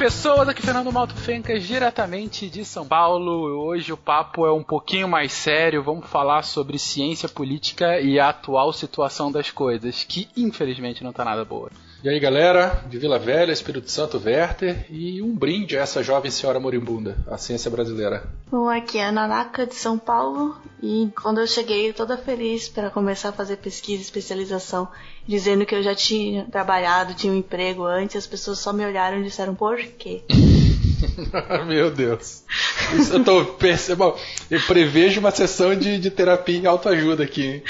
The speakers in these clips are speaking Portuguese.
pessoas, aqui Fernando Malto Fencas, diretamente de São Paulo. Hoje o papo é um pouquinho mais sério, vamos falar sobre ciência política e a atual situação das coisas, que infelizmente não tá nada boa. E aí galera, de Vila Velha, Espírito Santo Werther e um brinde a essa jovem senhora moribunda, a ciência brasileira. Bom, aqui é a Nanaka de São Paulo e quando eu cheguei toda feliz para começar a fazer pesquisa e especialização, dizendo que eu já tinha trabalhado, tinha um emprego antes, as pessoas só me olharam e disseram por quê? Meu Deus. Isso eu tô percebendo. Eu prevejo uma sessão de, de terapia em autoajuda aqui. Hein?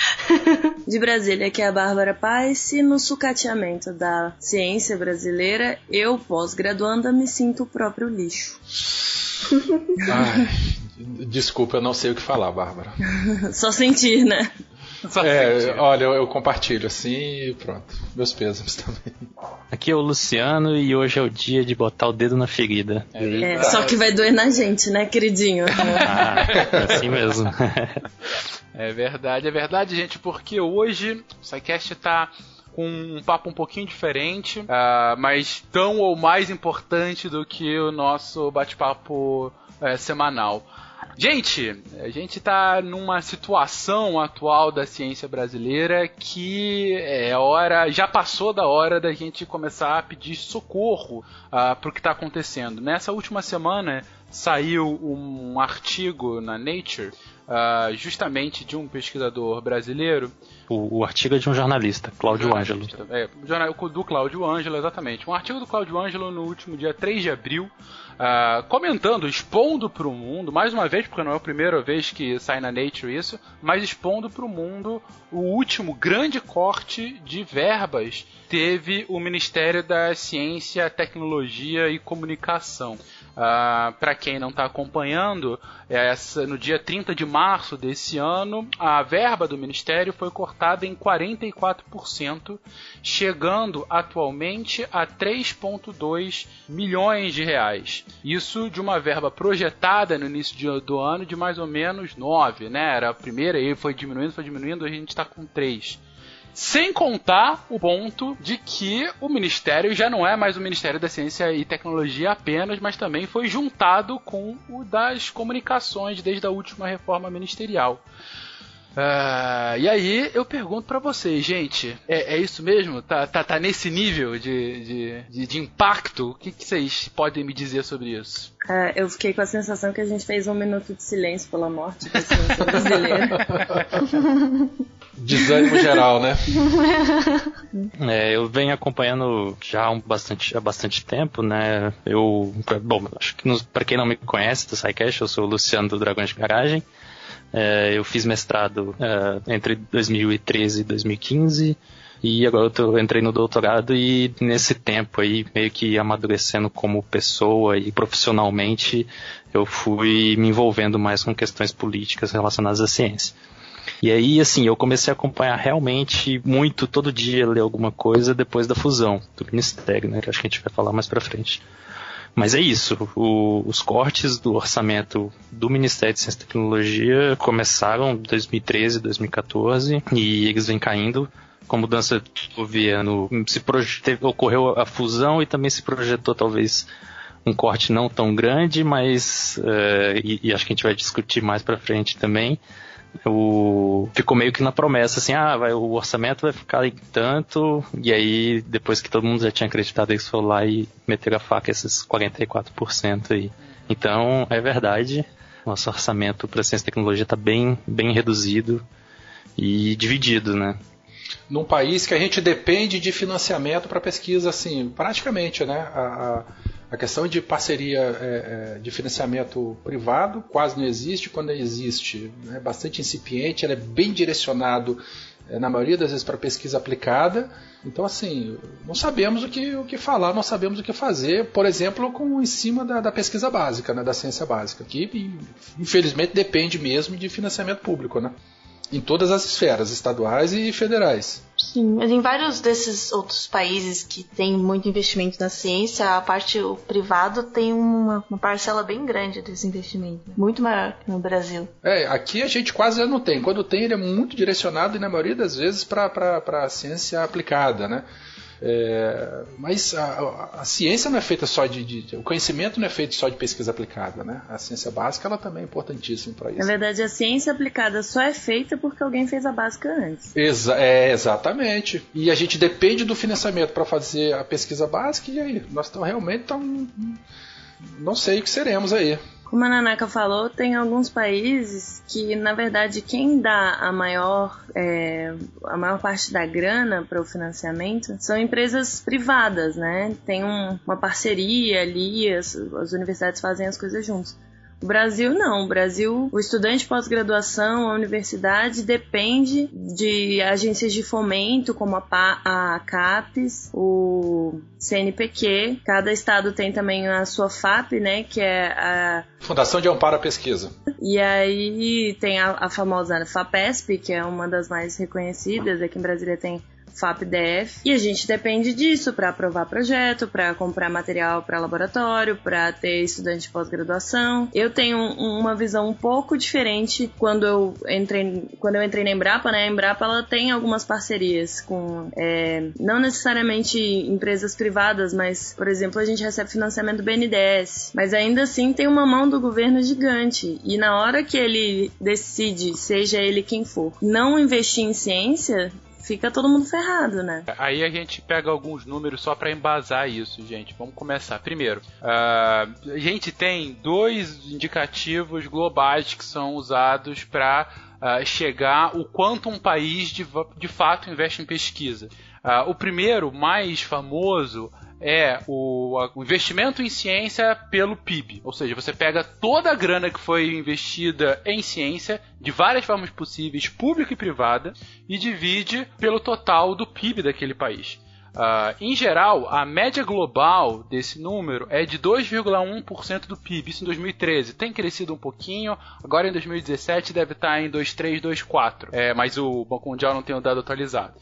De Brasília, aqui é a Bárbara Paz e no sucateamento da ciência brasileira, eu, pós-graduanda, me sinto o próprio lixo. Ai, desculpa, eu não sei o que falar, Bárbara. Só sentir, né? É, olha, eu, eu, compartilho assim e pronto. Meus pesos também. Aqui é o Luciano e hoje é o dia de botar o dedo na ferida. É, é só que vai doer na gente, né, queridinho? ah, é assim mesmo. é verdade, é verdade, gente, porque hoje o SciCast tá com um papo um pouquinho diferente, uh, mas tão ou mais importante do que o nosso bate-papo uh, semanal. Gente, a gente está numa situação atual da ciência brasileira que é hora, já passou da hora da gente começar a pedir socorro uh, para o que está acontecendo. Nessa última semana saiu um artigo na Nature, uh, justamente de um pesquisador brasileiro. O, o, artigo é de um jornalista, Cláudio Ângelo. É, do Cláudio Ângelo, exatamente. Um artigo do Cláudio Ângelo no último dia 3 de abril, uh, comentando, expondo para o mundo, mais uma vez, porque não é a primeira vez que sai na Nature isso, mas expondo para o mundo o último grande corte de verbas teve o Ministério da Ciência, Tecnologia e Comunicação. Ah, para quem não está acompanhando, essa, no dia 30 de março desse ano, a verba do Ministério foi cortada em 44%, chegando atualmente a 3,2 milhões de reais. Isso de uma verba projetada no início de, do ano de mais ou menos 9, né? Era a primeira, e foi diminuindo, foi diminuindo, a gente está com 3. Sem contar o ponto de que o Ministério já não é mais o Ministério da Ciência e Tecnologia apenas, mas também foi juntado com o das comunicações desde a última reforma ministerial. Uh, e aí eu pergunto para vocês, gente, é, é, isso mesmo? Tá, tá, tá nesse nível de, de, de, de impacto? O que, que, vocês podem me dizer sobre isso? Uh, eu fiquei com a sensação que a gente fez um minuto de silêncio pela morte da ciência brasileira. Desânimo geral, né? É, eu venho acompanhando já há, um bastante, há bastante tempo, né? Eu, bom, acho que para quem não me conhece do SciCast, eu sou o Luciano do Dragões de Garagem. É, eu fiz mestrado é, entre 2013 e 2015 e agora eu tô, entrei no doutorado e nesse tempo aí, meio que amadurecendo como pessoa e profissionalmente, eu fui me envolvendo mais com questões políticas relacionadas à ciência. E aí, assim, eu comecei a acompanhar realmente muito, todo dia, ler alguma coisa depois da fusão do Ministério, né? Que acho que a gente vai falar mais pra frente. Mas é isso, o, os cortes do orçamento do Ministério de Ciência e Tecnologia começaram em 2013, 2014 e eles vêm caindo. Com a mudança de governo, se ocorreu a fusão e também se projetou talvez um corte não tão grande, mas uh, e, e, acho que a gente vai discutir mais para frente também o, ficou meio que na promessa, assim, ah, vai, o orçamento vai ficar em tanto, e aí, depois que todo mundo já tinha acreditado, eles foram lá e meteram a faca esses 44% aí. Então, é verdade, nosso orçamento para ciência e tecnologia está bem, bem reduzido e dividido, né? Num país que a gente depende de financiamento para pesquisa, assim, praticamente, né? A, a a questão de parceria é, é, de financiamento privado quase não existe. Quando existe, é bastante incipiente, ela é bem direcionado, é, na maioria das vezes, para pesquisa aplicada. Então, assim, não sabemos o que, o que falar, não sabemos o que fazer, por exemplo, com, em cima da, da pesquisa básica, né, da ciência básica, que infelizmente depende mesmo de financiamento público. Né? Em todas as esferas, estaduais e federais. Sim, mas em vários desses outros países que tem muito investimento na ciência, a parte o privado tem uma, uma parcela bem grande desse investimento, muito maior que no Brasil. É, aqui a gente quase não tem. Quando tem, ele é muito direcionado e na maioria das vezes para a ciência aplicada, né? É, mas a, a, ciência não é feita só de, de, O conhecimento não é feito só de pesquisa aplicada, né? A ciência básica ela também é importantíssima para isso. Na verdade, a ciência aplicada só é feita porque alguém fez a básica antes. Exa é, exatamente. E a gente depende do financiamento para fazer a pesquisa básica, e aí? Nós estamos realmente tão. Não sei o que seremos aí. Como a Nanaka falou, tem alguns países que, na verdade, quem dá a maior, é, a maior parte da grana para o financiamento são empresas privadas, né? Tem um, uma parceria ali, as, as universidades fazem as coisas juntos. O Brasil não. O Brasil, o estudante pós-graduação, a universidade depende de agências de fomento como a, PA, a CAPES, o CNPq. Cada estado tem também a sua FAP, né, que é a Fundação de Amparo à Pesquisa. E aí tem a, a famosa FAPESP, que é uma das mais reconhecidas. Aqui em Brasília tem FAPDF. E a gente depende disso para aprovar projeto, para comprar material para laboratório, para ter estudante de pós-graduação. Eu tenho uma visão um pouco diferente quando eu entrei, quando eu entrei na Embrapa, né? A Embrapa ela tem algumas parcerias com é, não necessariamente empresas privadas, mas por exemplo a gente recebe financiamento do BNDES, mas ainda assim tem uma mão do governo gigante e na hora que ele decide, seja ele quem for, não investir em ciência, fica todo mundo ferrado, né? Aí a gente pega alguns números só para embasar isso, gente. Vamos começar. Primeiro, uh, a gente tem dois indicativos globais que são usados para uh, ah, chegar o quanto um país de, de fato investe em pesquisa. Uh, o primeiro, mais famoso, é o, o, investimento em ciência pelo PIB. Ou seja, você pega toda a grana que foi investida em ciência, de várias formas possíveis, pública e privada, e divide pelo total do PIB daquele país. Uh, em geral, a média global desse número é de 2,1% do PIB, isso em 2013. Tem crescido um pouquinho, agora em 2017 deve estar em 2,3, 2,4. É, mas o Banco Mundial não tem o dado atualizado.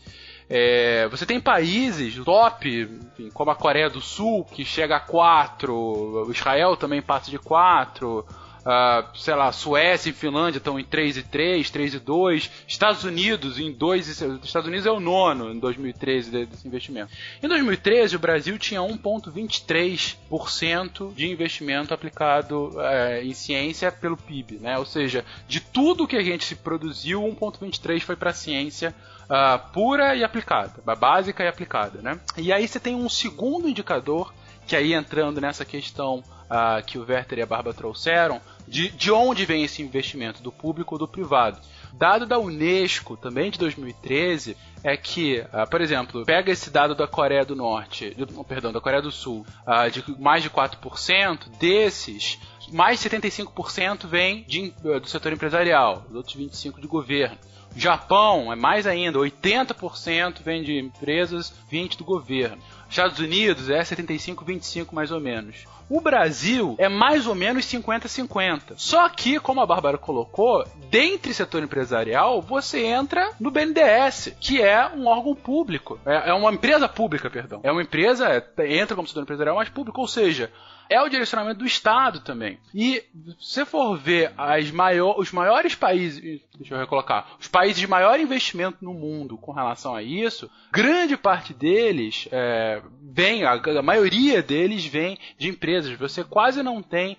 É, você tem países top, enfim, como a Coreia do Sul, que chega a 4, o Israel também passa de 4, Uh, sei lá, Suécia e Finlândia estão em 3 e 3, 3 e 2, Estados Unidos em 2 e Estados Unidos é o nono em 2013 desse investimento. Em 2013 o Brasil tinha 1.23% de investimento aplicado uh, em ciência pelo PIB, né? Ou seja, de tudo que a gente produziu, 1.23 foi para ciência uh, pura e aplicada, básica e aplicada, né? E aí você tem um segundo indicador que aí entrando nessa questão uh, que o Werther e a Barba trouxeram, de, de onde vem esse investimento, do público ou do privado. Dado da Unesco, também de 2013, é que, uh, por exemplo, pega esse dado da Coreia do Norte, perdão, da Coreia do Sul, uh, de mais de 4%, desses, mais de 75% vem de, do setor empresarial, os outros 25% de governo. Japão é mais ainda, 80% vem de empresas, 20% do governo. Estados Unidos é 75-25 mais ou menos. O Brasil é mais ou menos 50-50. Só que, como a Bárbara colocou, dentre setor empresarial, você entra no BNDES, que é um órgão público. É, é uma empresa pública, perdão. É uma empresa, é, entra como setor empresarial, mas público. Ou seja, é o direcionamento do Estado também. E se você for ver maior, os maiores países, deixa eu recolocar, os países de maior investimento no mundo com relação a isso, grande parte deles é, vem, a, a maioria deles vem de empresas. Você quase não tem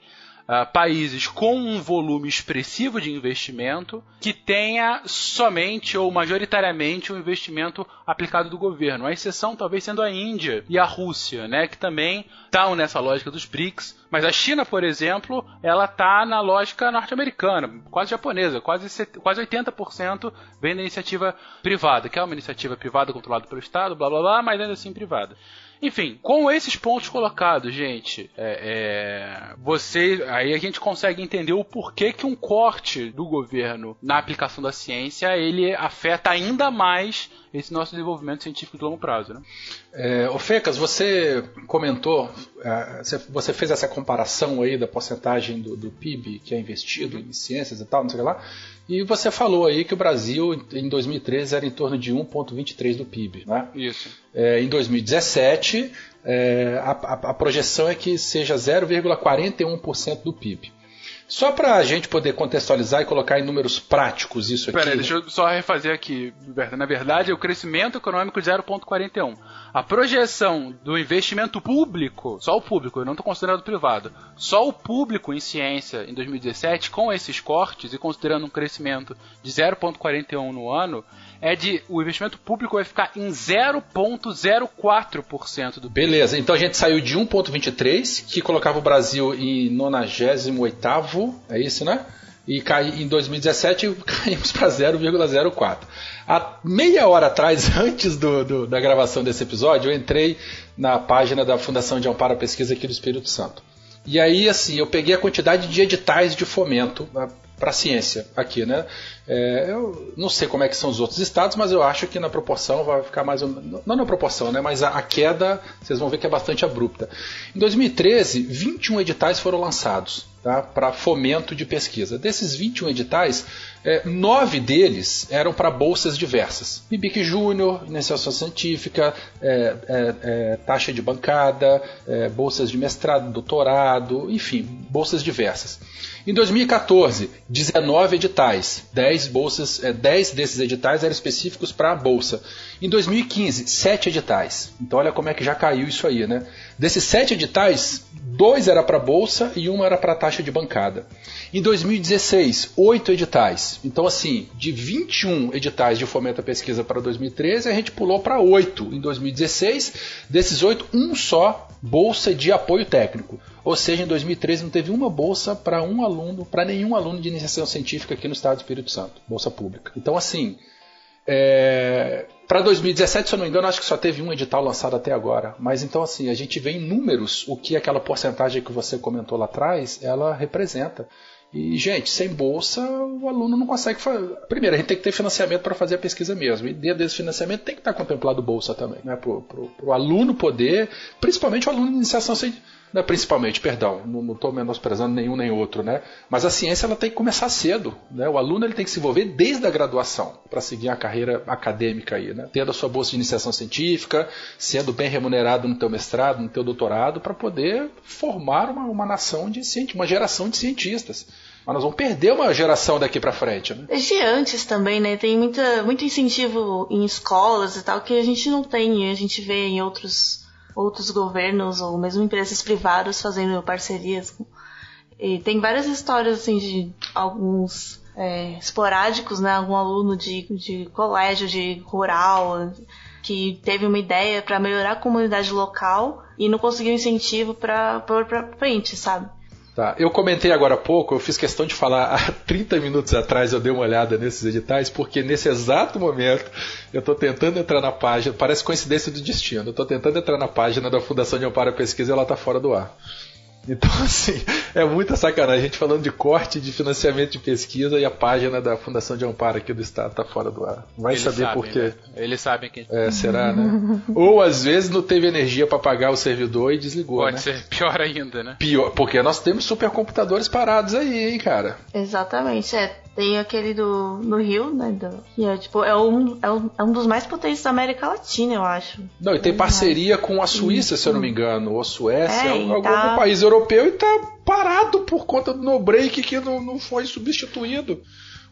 Uh, países com um volume expressivo de investimento que tenha somente ou majoritariamente um investimento aplicado do governo. A exceção talvez sendo a Índia e a Rússia, né, que também estão nessa lógica dos BRICS. Mas a China, por exemplo, ela está na lógica norte-americana, quase japonesa, quase, quase 80% vem da iniciativa privada, que é uma iniciativa privada controlada pelo Estado, blá blá blá, mas ainda assim privada. Enfim, com esses pontos colocados, gente, é, é, você aí a gente consegue entender o porquê que um corte do governo na aplicação da ciência ele afeta ainda mais esse nosso desenvolvimento científico de longo prazo. Né? É, Ofecas, você comentou, é, você fez essa comparação aí da porcentagem do, do, PIB que é investido em ciências e tal, não sei o que lá, e você falou aí que o Brasil em 2013 era em torno de 1,23 do PIB. Né? Isso. É, em 2017, é, a, a, a projeção é que seja 0,41% do PIB. Só para a gente poder contextualizar e colocar em números práticos isso aqui. Peraí, deixa eu só refazer aqui, Na verdade, é o crescimento econômico de 0,41. A projeção do investimento público, só o público, eu não estou considerando o privado, só o público em ciência em 2017, com esses cortes e considerando um crescimento de 0,41 no ano, é de o investimento público vai ficar em 0,04% do Beleza, então a gente saiu de 1,23, que colocava o Brasil em 98, é isso, né? E cai, em 2017 caímos para 0,04. Há meia hora atrás, antes do, do, da gravação desse episódio, eu entrei na página da Fundação de Amparo à Pesquisa aqui do Espírito Santo. E aí, assim, eu peguei a quantidade de editais de fomento para a ciência aqui, né? É, eu não sei como é que são os outros estados, mas eu acho que na proporção vai ficar mais não na proporção, né? Mas a, a queda vocês vão ver que é bastante abrupta. Em 2013, 21 editais foram lançados tá, para fomento de pesquisa. Desses 21 editais, é, nove deles eram para bolsas diversas. IBIC Júnior, iniciação científica, é, é, é, taxa de bancada, é, bolsas de mestrado, doutorado, enfim, bolsas diversas. Em 2014, 19 editais, 10 bolsas, 10 desses editais eram específicos para a bolsa. Em 2015, 7 editais. Então olha como é que já caiu isso aí, né? Desses 7 editais, dois era para bolsa e uma era para taxa de bancada. Em 2016, 8 editais. Então, assim, de 21 editais de fomento à pesquisa para 2013, a gente pulou para 8 em 2016. Desses 8, um só bolsa de apoio técnico. Ou seja, em 2013 não teve uma bolsa para um aluno, para nenhum aluno de iniciação científica aqui no estado do Espírito Santo, bolsa pública. Então, assim, é... para 2017, se eu não me engano, acho que só teve um edital lançado até agora. Mas então, assim, a gente vê em números o que aquela porcentagem que você comentou lá atrás, ela representa. E, gente, sem bolsa, o aluno não consegue fazer. Primeiro, a gente tem que ter financiamento para fazer a pesquisa mesmo. E dentro desse financiamento tem que estar contemplado bolsa também, né? Para o aluno poder, principalmente o aluno de iniciação científica não é principalmente, perdão, não estou menosprezando nenhum nem outro, né? Mas a ciência ela tem que começar cedo, né? O aluno ele tem que se envolver desde a graduação para seguir a carreira acadêmica aí, né? Tendo a sua bolsa de iniciação científica, sendo bem remunerado no teu mestrado, no teu doutorado, para poder formar uma, uma nação de cientistas, uma geração de cientistas. Mas nós vamos perder uma geração daqui para frente, né? Desde antes também, né? Tem muita, muito incentivo em escolas e tal que a gente não tem, a gente vê em outros outros governos ou mesmo empresas privadas fazendo parcerias. E tem várias histórias assim de alguns é, esporádicos, né? Algum aluno de, de colégio, de rural, que teve uma ideia para melhorar a comunidade local e não conseguiu incentivo para pôr para frente, sabe? Tá. Eu comentei agora há pouco, eu fiz questão de falar há 30 minutos atrás, eu dei uma olhada nesses editais, porque nesse exato momento eu estou tentando entrar na página, parece coincidência do destino, eu estou tentando entrar na página da Fundação de Amparo à Pesquisa e ela está fora do ar. Então, assim, é muita sacanagem. A gente falando de corte de financiamento de pesquisa e a página da Fundação de Amparo aqui do Estado está fora do ar. Vai Eles saber por quê. Né? Eles sabem que. É, será, né? Ou às vezes não teve energia para pagar o servidor e desligou. Pode né? ser pior ainda, né? Pior, porque nós temos supercomputadores parados aí, hein, cara? Exatamente. É, tem aquele do no Rio, né? Do, que é, tipo, é um, é, um, é um dos mais potentes da América Latina, eu acho. Não, e tem parceria com a Suíça, se eu não me engano, ou Suécia, é, algum, tá... algum país europeu e tá parado por conta do no break que não, não foi substituído.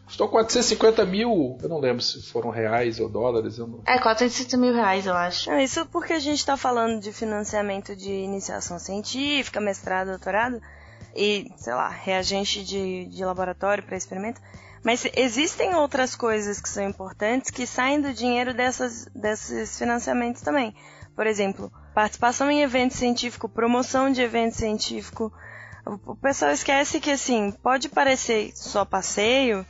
Custou 450 mil, eu não lembro se foram reais ou dólares. Não... É, 450 mil reais, eu acho. É, isso porque a gente está falando de financiamento de iniciação científica, mestrado, doutorado e, sei lá, reagente de, de laboratório para experimento. Mas existem outras coisas que são importantes que saem do dinheiro dessas, desses financiamentos também. Por exemplo, participação em evento científico, promoção de evento científico. O pessoal esquece que, assim, pode parecer só passeio,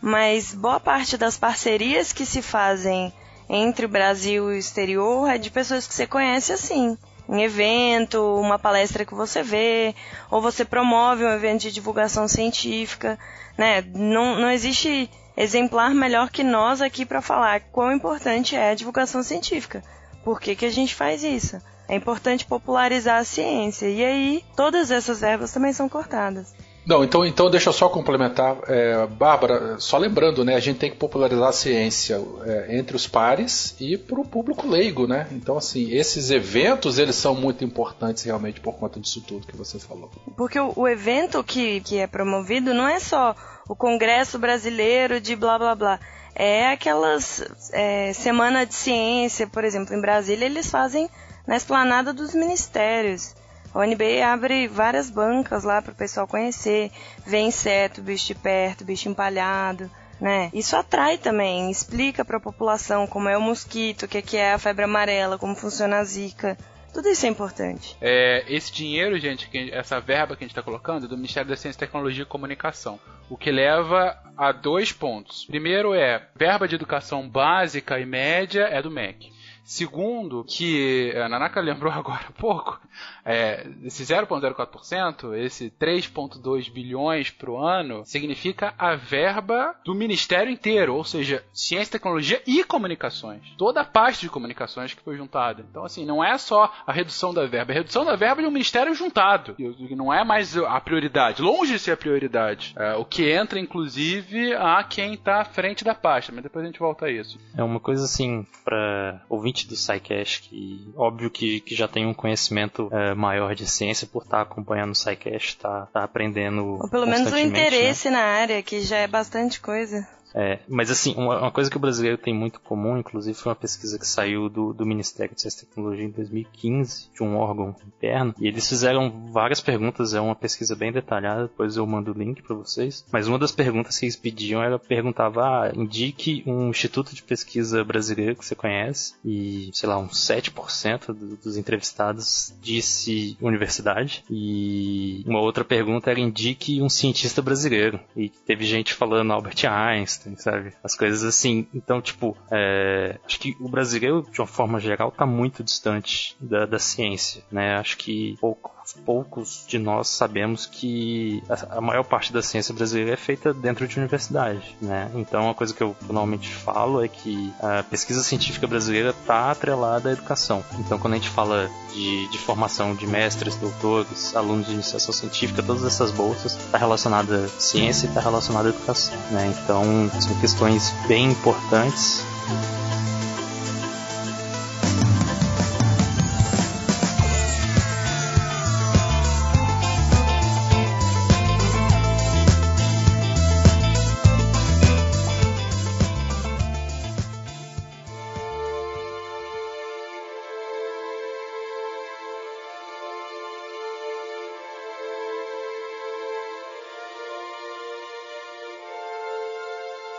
mas boa parte das parcerias que se fazem entre o Brasil e o exterior é de pessoas que você conhece assim em evento, uma palestra que você vê, ou você promove um evento de divulgação científica, né? Não, não existe exemplar melhor que nós aqui para falar quão importante é a divulgação científica. Por que, que a gente faz isso? É importante popularizar a ciência. E aí, todas essas verbas também são cortadas. Não, então, então deixa eu só complementar. É, Bárbara, só lembrando, né, a gente tem que popularizar a ciência é, entre os pares e para o público leigo, né? Então, assim, esses eventos, eles são muito importantes realmente por conta disso tudo que você falou. Porque o, o evento que, que é promovido não é só o Congresso Brasileiro de blá blá blá é aquelas é, semana de ciência, por exemplo, em Brasília eles fazem na esplanada dos ministérios. A UNB abre várias bancas lá para o pessoal conhecer, ver inseto, bicho de perto, bicho empalhado, né? Isso atrai também, explica para a população como é o mosquito, o que é a febre amarela, como funciona a zika. Tudo isso é importante. É, esse dinheiro, gente, que, essa verba que a gente está colocando é do Ministério da Ciência, Tecnologia e Comunicação. O que leva a dois pontos. Primeiro é verba de educação básica e média é do MEC. Segundo, que a Nanaka lembrou agora há pouco, é, esse 0,04%, esse 3,2 bilhões por ano, significa a verba do ministério inteiro, ou seja, ciência, tecnologia e comunicações. Toda a parte de comunicações que foi juntada. Então, assim, não é só a redução da verba, é a redução da verba de um ministério juntado. E não é mais a prioridade, longe de ser a prioridade. É, o que entra, inclusive, a quem está à frente da pasta, mas depois a gente volta a isso. É uma coisa assim, para ouvinte do SciCast, que óbvio que, que já tem um conhecimento é, maior de ciência por estar tá acompanhando o SciCast, estar tá, tá aprendendo. Ou pelo menos o né? interesse né? na área, que já é bastante coisa. É, mas assim, uma, uma, coisa que o brasileiro tem muito comum, inclusive foi uma pesquisa que saiu do, do Ministério de Ciência e Tecnologia em 2015, de um órgão interno, e eles fizeram várias perguntas, é uma pesquisa bem detalhada, depois eu mando o link para vocês. Mas uma das perguntas que eles pediam era perguntava, ah, indique um instituto de pesquisa brasileiro que você conhece, e sei lá, uns 7% do, dos entrevistados disse universidade, e uma outra pergunta era indique um cientista brasileiro, e teve gente falando Albert Einstein, Einstein, sabe? As coisas assim. Então, tipo, é, acho que o brasileiro, de uma forma geral, tá muito distante da, da ciência, né? Acho que pouco poucos de nós sabemos que a, maior parte da ciência brasileira é feita dentro de universidade, né? Então, uma coisa que eu normalmente falo é que a pesquisa científica brasileira está atrelada à educação. Então, quando a gente fala de, de formação de mestres, doutores, alunos de iniciação científica, todas essas bolsas está relacionada à ciência e está relacionada à educação, né? Então, são questões bem importantes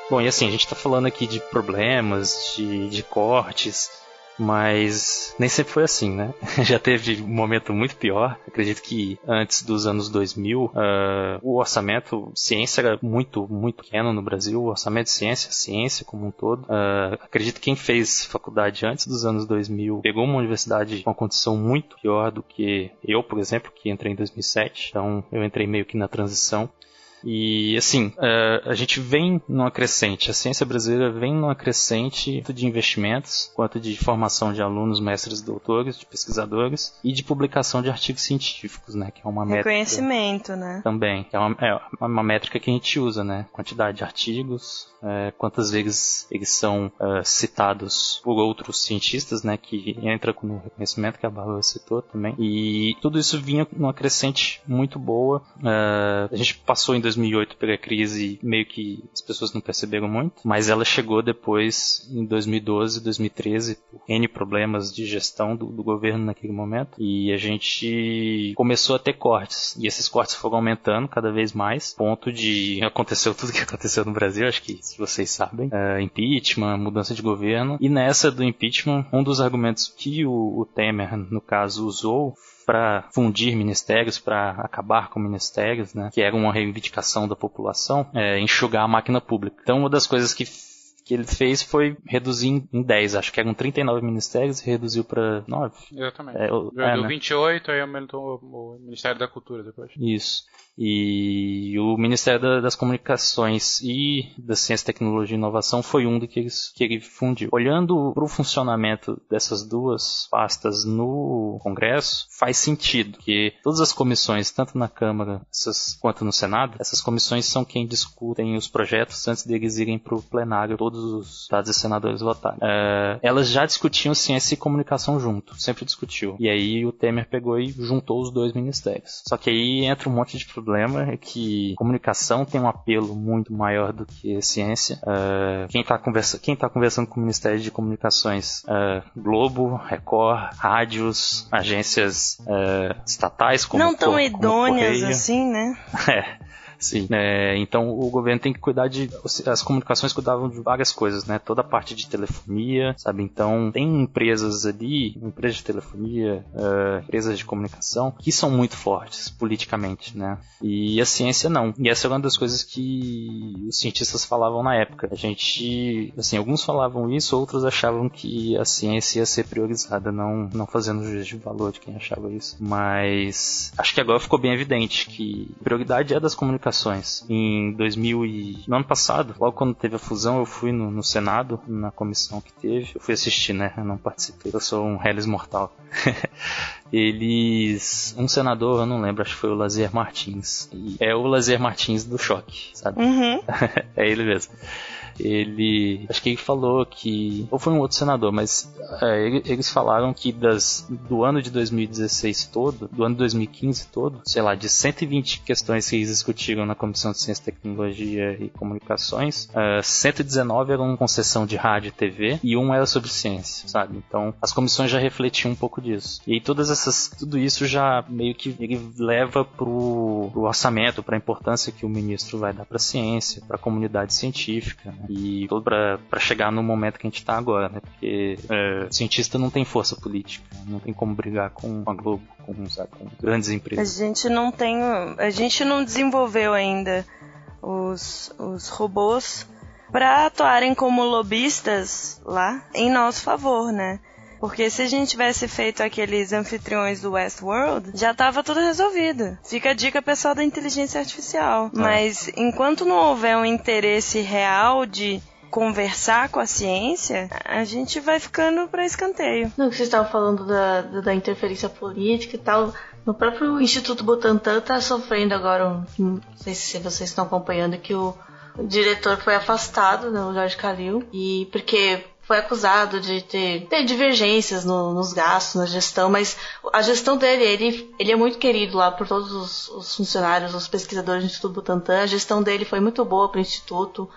Bom, e assim, a gente está falando aqui de problemas, de, de cortes, mas nem sempre foi assim, né? Já teve um momento muito pior. Acredito que antes dos anos 2000, uh, ah, o orçamento ciência era muito, muito pequeno no Brasil. O orçamento de ciência, ciência como um todo. Uh, acredito que quem fez faculdade antes dos anos 2000 pegou uma universidade com uma condição muito pior do que eu, por exemplo, que entrei em 2007. Então eu entrei meio que na transição. E assim, uh, a gente vem numa crescente, a ciência brasileira vem numa crescente tanto de investimentos, quanto de formação de alunos, mestres, doutores, de pesquisadores e de publicação de artigos científicos, né? Que é uma métrica. Reconhecimento, né? Também, é uma, é uma métrica que a gente usa, né? Quantidade de artigos, é, quantas vezes eles são uh, citados por outros cientistas, né? Que entra no reconhecimento que a Bárbara citou também. E tudo isso vinha numa crescente muito boa. Uh, a gente passou em 2008 pela crise, meio que as pessoas não perceberam muito, mas ela chegou depois em 2012, 2013, por N problemas de gestão do, do governo naquele momento, e a gente começou a ter cortes, e esses cortes foram aumentando cada vez mais, ponto de aconteceu tudo que aconteceu no Brasil, acho que vocês sabem, uh, impeachment, mudança de governo, e nessa do impeachment, um dos argumentos que o, o Temer, no caso, usou para fundir ministérios, para acabar com ministérios, né, que era uma reivindicação da população, é, enxugar a máquina pública. Então, uma das coisas que que ele fez foi reduzir em 10, acho que eram 39 ministérios e reduziu para 9. Exatamente. É, o, é, deu né? 28, aí aumentou o Ministério da Cultura depois. Isso. E o Ministério das Comunicações e da Ciência, Tecnologia e Inovação foi um que, eles, que ele fundiu. Olhando para o funcionamento dessas duas pastas no Congresso, faz sentido que todas as comissões, tanto na Câmara essas, quanto no Senado, essas comissões são quem discutem os projetos antes deles irem para o plenário, todos os estados e senadores votarem. É, elas já discutiam ciência e comunicação junto, sempre discutiu. E aí o Temer pegou e juntou os dois ministérios. Só que aí entra um monte de problema, é que comunicação tem um apelo muito maior do que ciência. É, quem está conversa tá conversando com o Ministério de Comunicações, é, Globo, Record, rádios, agências é, estatais como não tão idôneas assim, né? É. Sim. É, então o governo tem que cuidar de. As comunicações cuidavam de várias coisas, né? Toda a parte de telefonia, sabe? Então tem empresas ali, empresas de telefonia, uh, empresas de comunicação, que são muito fortes politicamente, né? E a ciência não. E essa é uma das coisas que os cientistas falavam na época. A gente, assim, alguns falavam isso, outros achavam que a ciência ia ser priorizada, não, não fazendo juízo de valor de quem achava isso. Mas acho que agora ficou bem evidente que a prioridade é das comunicações Em 2000 e... no ano passado, logo quando teve a fusão, eu fui no, no Senado, na comissão que teve. Eu fui assistir, né? Eu não participei. Eu sou um Hellis mortal. Eles. Um senador, eu não lembro, acho que foi o Lazier Martins. E é o Lazier Martins do choque, sabe? Uhum. é ele mesmo ele acho que ele falou que ou foi um outro senador, mas é, eles falaram que das do ano de 2016 todo, do ano de 2015 todo, sei lá, de 120 questões que eles discutiram na Comissão de Ciência, Tecnologia e Comunicações, é, 119 eram concessão de rádio e TV e um era sobre ciência, sabe? Então as comissões já refletiam um pouco disso. E aí todas essas tudo isso já meio que ele leva pro, pro orçamento, para a importância que o ministro vai dar para a ciência, para a comunidade científica. Né? E tudo para chegar no momento que a gente está agora, né? Porque é, cientista não tem força política, não tem como brigar com a Globo, com, sabe, com grandes empresas. A gente não tem, a gente não desenvolveu ainda os, os robôs para atuarem como lobistas lá em nosso favor, né? Porque se a gente tivesse feito aqueles anfitriões do Westworld, já tava tudo resolvido. Fica a dica pessoal da inteligência artificial. É. Mas enquanto não houver um interesse real de conversar com a ciência, a gente vai ficando para escanteio. Não, que vocês estavam falando da, da interferência política e tal. No próprio Instituto Butantan está sofrendo agora, não sei se vocês estão acompanhando, que o, o diretor foi afastado, né, o Jorge Calil, e porque foi acusado de ter, ter divergências no, nos gastos, na gestão, mas a gestão dele, ele, ele é muito querido lá por todos os, os funcionários, os pesquisadores do Instituto Butantan. A gestão dele foi muito boa para o Instituto.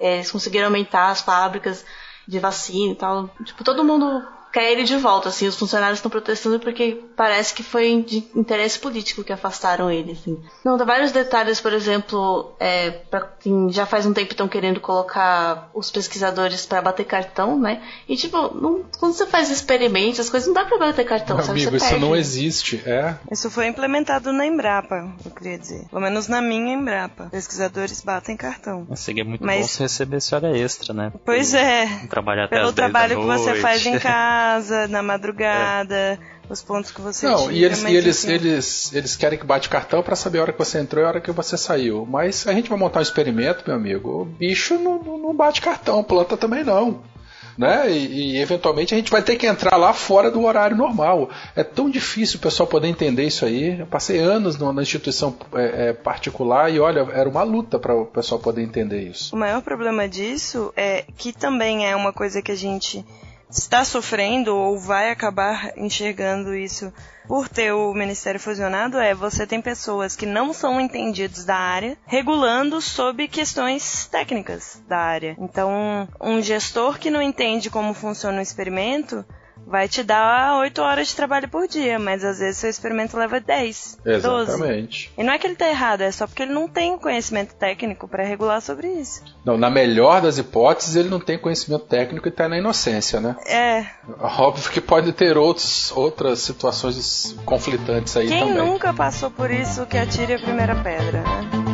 É, eles conseguiram aumentar as fábricas de vacina e tal. Tipo, todo mundo quer ele de volta, assim, os funcionários estão protestando porque parece que foi de interesse político que afastaram ele, assim. Não, dá vários detalhes, por exemplo, é, pra, assim, já faz um tempo estão querendo colocar os pesquisadores para bater cartão, né? E tipo, não, quando você faz experimentos, as coisas não dá para bater cartão, Meu sabe? Amigo, você isso perde. não existe, é? Isso foi implementado na Embrapa, eu queria dizer. Pelo menos na minha Embrapa. Pesquisadores batem cartão. Seria muito Mas- bom se recebesse hora extra, né? Pois é. Trabalhar até Pelo as 10 trabalho que você faz em casa, na madrugada, os pontos que você Não, tira, e eles, e eles, enfim. eles, eles querem que bate cartão para saber a hora que você entrou e a hora que você saiu. Mas a gente vai montar um experimento, meu amigo. O bicho não, não, bate cartão, planta também não. Né? E, e, eventualmente a gente vai ter que entrar lá fora do horário normal. É tão difícil o pessoal poder entender isso aí. Eu passei anos numa instituição é, é, particular e olha, era uma luta para o pessoal poder entender isso. O maior problema disso é que também é uma coisa que a gente está sofrendo ou vai acabar enxergando isso por ter o Ministério fusionado é você tem pessoas que não são entendidos da área regulando sob questões técnicas da área. Então, um gestor que não entende como funciona o experimento vai te dar 8 horas de trabalho por dia, mas às vezes seu experimento leva 10, 12. Exatamente. E não é que ele tá errado, é só porque ele não tem conhecimento técnico para regular sobre isso. Não, na melhor das hipóteses, ele não tem conhecimento técnico e está na inocência, né? É, Óbvio que pode ter outros, outras situações conflitantes aí Quem também. nunca passou por isso que atire a primeira pedra, né?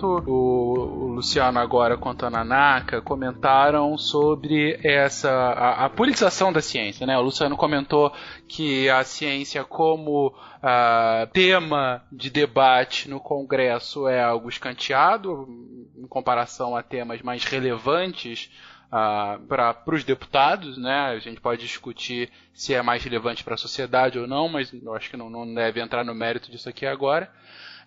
Tanto o, Luciano agora quanto a Nanaka comentaram sobre essa a, a, politização da ciência, né? O Luciano comentou que a ciência como uh, tema de debate no Congresso é algo escanteado em comparação a temas mais relevantes uh, para os deputados, né? A gente pode discutir se é mais relevante para a sociedade ou não, mas eu acho que não, não deve entrar no mérito disso aqui agora.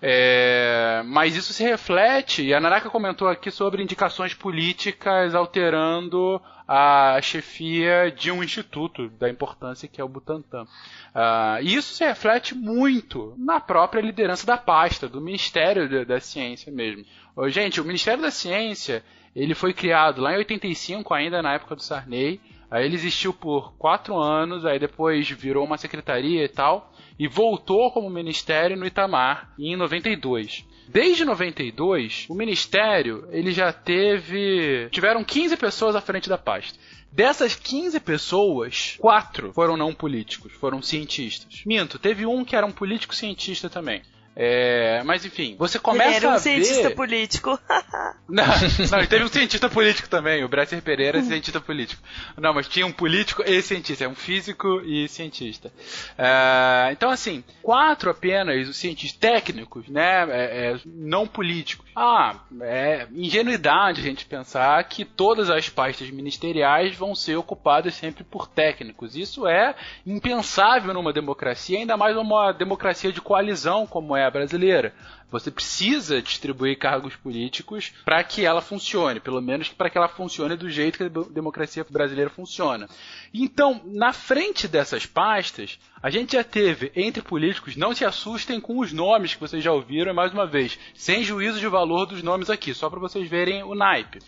É, mas isso se reflete, e a Naraka comentou aqui sobre indicações políticas alterando a chefia de um instituto da importância que é o Butantan. Uh, e isso se reflete muito na própria liderança da pasta, do Ministério da, Ciência mesmo. Gente, o Ministério da Ciência ele foi criado lá em 85, ainda na época do Sarney. Aí ele existiu por quatro anos, aí depois virou uma secretaria e tal, e voltou como ministério no Itamar em 92. Desde 92, o ministério ele já teve. tiveram 15 pessoas à frente da pasta. Dessas 15 pessoas, quatro foram não políticos, foram cientistas. Minto, teve um que era um político cientista também. É, mas enfim, você começa ele era um a cientista ver... político. não, não, teve um cientista político também, o Bresser Pereira é cientista político. Não, mas tinha um político e cientista, é um físico e cientista. É, então, assim, quatro apenas os cientistas técnicos, né, é, é, não políticos. Ah, é ingenuidade a gente pensar que todas as pastas ministeriais vão ser ocupadas sempre por técnicos. Isso é impensável numa democracia, ainda mais numa democracia de coalizão como é a brasileira. Você precisa distribuir cargos políticos para que ela funcione, pelo menos para que ela funcione do jeito que a democracia brasileira funciona. Então, na frente dessas pastas, a gente já teve entre políticos, não se assustem com os nomes que vocês já ouviram, mais uma vez, sem juízo de valor dos nomes aqui, só para vocês verem o naipe.